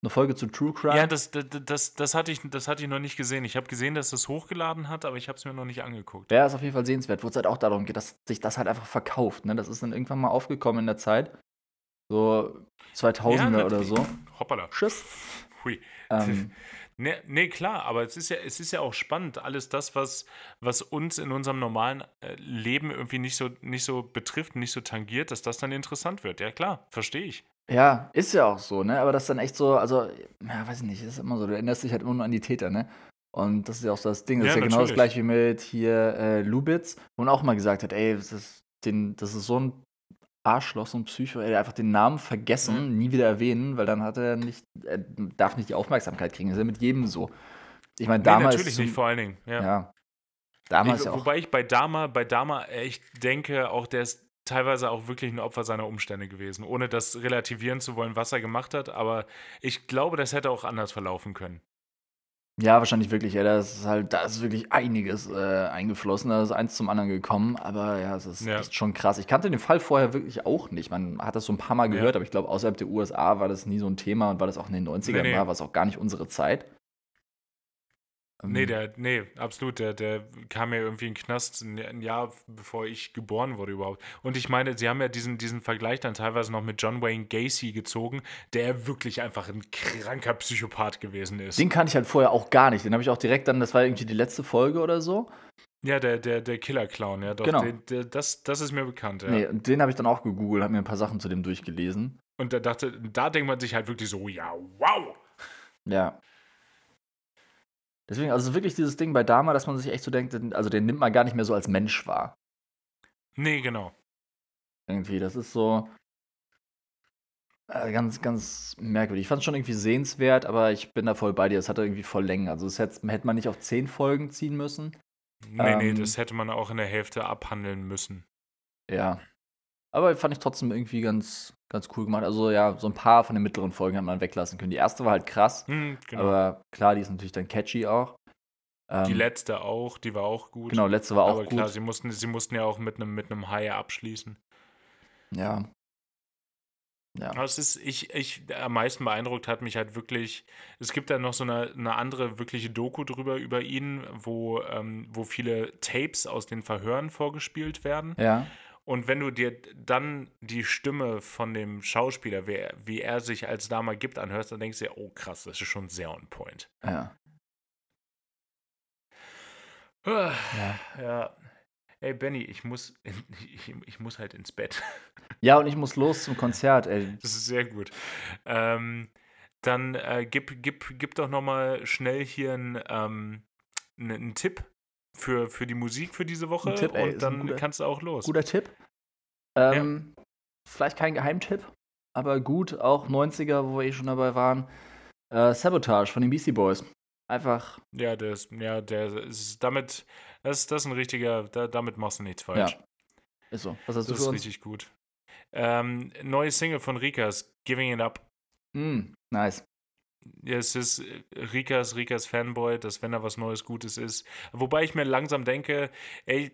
Eine Folge zu True Crime. Ja, das, das, das, das, hatte ich, das hatte ich noch nicht gesehen. Ich habe gesehen, dass es hochgeladen hat, aber ich habe es mir noch nicht angeguckt. Ja, ist auf jeden Fall sehenswert, wo es halt auch darum geht, dass sich das halt einfach verkauft. Ne? Das ist dann irgendwann mal aufgekommen in der Zeit. So 2000er oder so. Hoppala. Tschüss. Hui. Ähm, Nee, nee, klar, aber es ist ja, es ist ja auch spannend. Alles das, was, was uns in unserem normalen äh, Leben irgendwie nicht so, nicht so betrifft, nicht so tangiert, dass das dann interessant wird. Ja, klar, verstehe ich. ja, ist ja auch so, ne? Aber das ist dann echt so, also, ja, weiß ich nicht, ist immer so, du erinnerst dich halt immer nur an die Täter, ne? Und das ist ja auch so das Ding. Das Ja, ist ja genau das gleiche wie mit hier äh, Lubitz, wo man auch mal gesagt hat, ey, das ist, den, das ist so ein Arschloch, so ein Psycho, ey, einfach den Namen vergessen, nie wieder erwähnen, weil dann hat er nicht, er darf nicht die Aufmerksamkeit kriegen. Das ist ja mit jedem so. Ich meine, Nee, damals. natürlich zum- nicht, vor allen Dingen. Ja. Ja. Damals Ich, ja auch. wobei ich bei Dama, bei Dama echt denke, auch der ist teilweise auch wirklich ein Opfer seiner Umstände gewesen, ohne das relativieren zu wollen, was er gemacht hat. Aber ich glaube, das hätte auch anders verlaufen können. Ja, wahrscheinlich wirklich. Ja, da ist halt, da ist wirklich einiges äh, eingeflossen. Da ist eins zum anderen gekommen. Aber ja, es ist Ja. echt schon krass. Ich kannte den Fall vorher wirklich auch nicht. Man hat das so ein paar Mal Ja. gehört, aber ich glaube, außerhalb der USA war das nie so ein Thema und weil das auch in den 90ern Nee, nee. war, war es auch gar nicht unsere Zeit. Ähm, Nee, der, nee, absolut. Der, der kam ja irgendwie in den Knast ein, Jahr bevor ich geboren wurde überhaupt. Und ich meine, sie haben ja diesen, diesen Vergleich dann teilweise noch mit John Wayne Gacy gezogen, der wirklich einfach ein kranker Psychopath gewesen ist. Den kannte ich halt vorher auch gar nicht. Den habe ich auch direkt dann, das war irgendwie die letzte Folge oder so. ja, der, der, der Killer-Clown, ja, doch. Genau. Der, der, das, das ist mir bekannt, ja. Nee, und den habe ich dann auch gegoogelt, habe mir ein paar Sachen zu dem durchgelesen. Und da dachte, da denkt man sich halt wirklich so, ja, wow. Ja. Deswegen, also wirklich dieses Ding bei Dama, dass man sich echt so denkt, also den nimmt man gar nicht mehr so als Mensch wahr. Nee, genau. Irgendwie, das ist so äh, ganz, ganz merkwürdig. Ich fand es schon irgendwie sehenswert, aber ich bin da voll bei dir. Es hatte irgendwie voll Längen. Also, das hätte, hätte man nicht auf zehn Folgen ziehen müssen. Nee, nee, Ähm. das hätte man auch in der Hälfte abhandeln müssen. Ja. Aber fand ich trotzdem irgendwie ganz, ganz cool gemacht. Also, ja, so ein paar von den mittleren Folgen hat man weglassen können. Die erste war halt krass, Hm, genau. aber klar, die ist natürlich dann catchy auch. Ähm, die letzte auch, die war auch gut. Genau, letzte war auch Aber gut. klar, sie mussten, sie mussten ja auch mit einem mit einem High abschließen. ja. Ja. Aber es ist, ich, ich, am meisten beeindruckt hat mich halt wirklich, es gibt da noch so eine, eine andere wirkliche Doku drüber über ihn, wo, ähm, wo viele Tapes aus den Verhören vorgespielt werden. Ja. Und wenn du dir dann die Stimme von dem Schauspieler, wie er, wie er sich als Dama gibt, anhörst, dann denkst du dir, oh krass, das ist schon sehr on point. Ja. Ah, ja. Ey, Benny, ich muss, ich, ich muss halt ins Bett. Ja, und ich muss los zum Konzert, ey. Das ist sehr gut. Ähm, dann äh, gib, gib, gib doch noch mal schnell hier einen ähm, einen Tipp für, für die Musik für diese Woche Tipp, ey, und dann guter- kannst du auch los. Guter Tipp. Ähm, Vielleicht kein Geheimtipp, aber gut, auch 90er, wo wir eh schon dabei waren. Äh, Sabotage von den Beastie Boys. Einfach, Ja, der ist, ja, der ist damit, das, das ist ein richtiger, da, damit machst du nichts falsch. ja. Ist so. Was hast du das für ist uns? richtig gut. Ähm, neue Single von Rikas, Giving It Up. Mm, nice. Ja, es ist äh, Rikas, Rikas Fanboy, dass wenn er was Neues, Gutes ist. Wobei ich mir langsam denke, ey,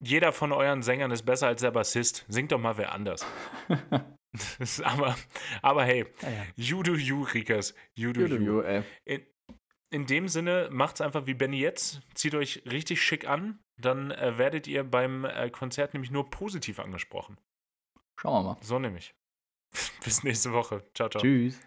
jeder von euren Sängern ist besser als der Bassist. Singt doch mal wer anders. Aber, aber hey, Ja, ja. you do you, Rikas. You do You do you. you, ey. In, in dem Sinne, macht's einfach wie Benny jetzt. Zieht euch richtig schick an. Dann äh, werdet ihr beim äh, Konzert nämlich nur positiv angesprochen. Schauen wir mal. So nämlich. Bis nächste Woche. Ciao, ciao. Tschüss.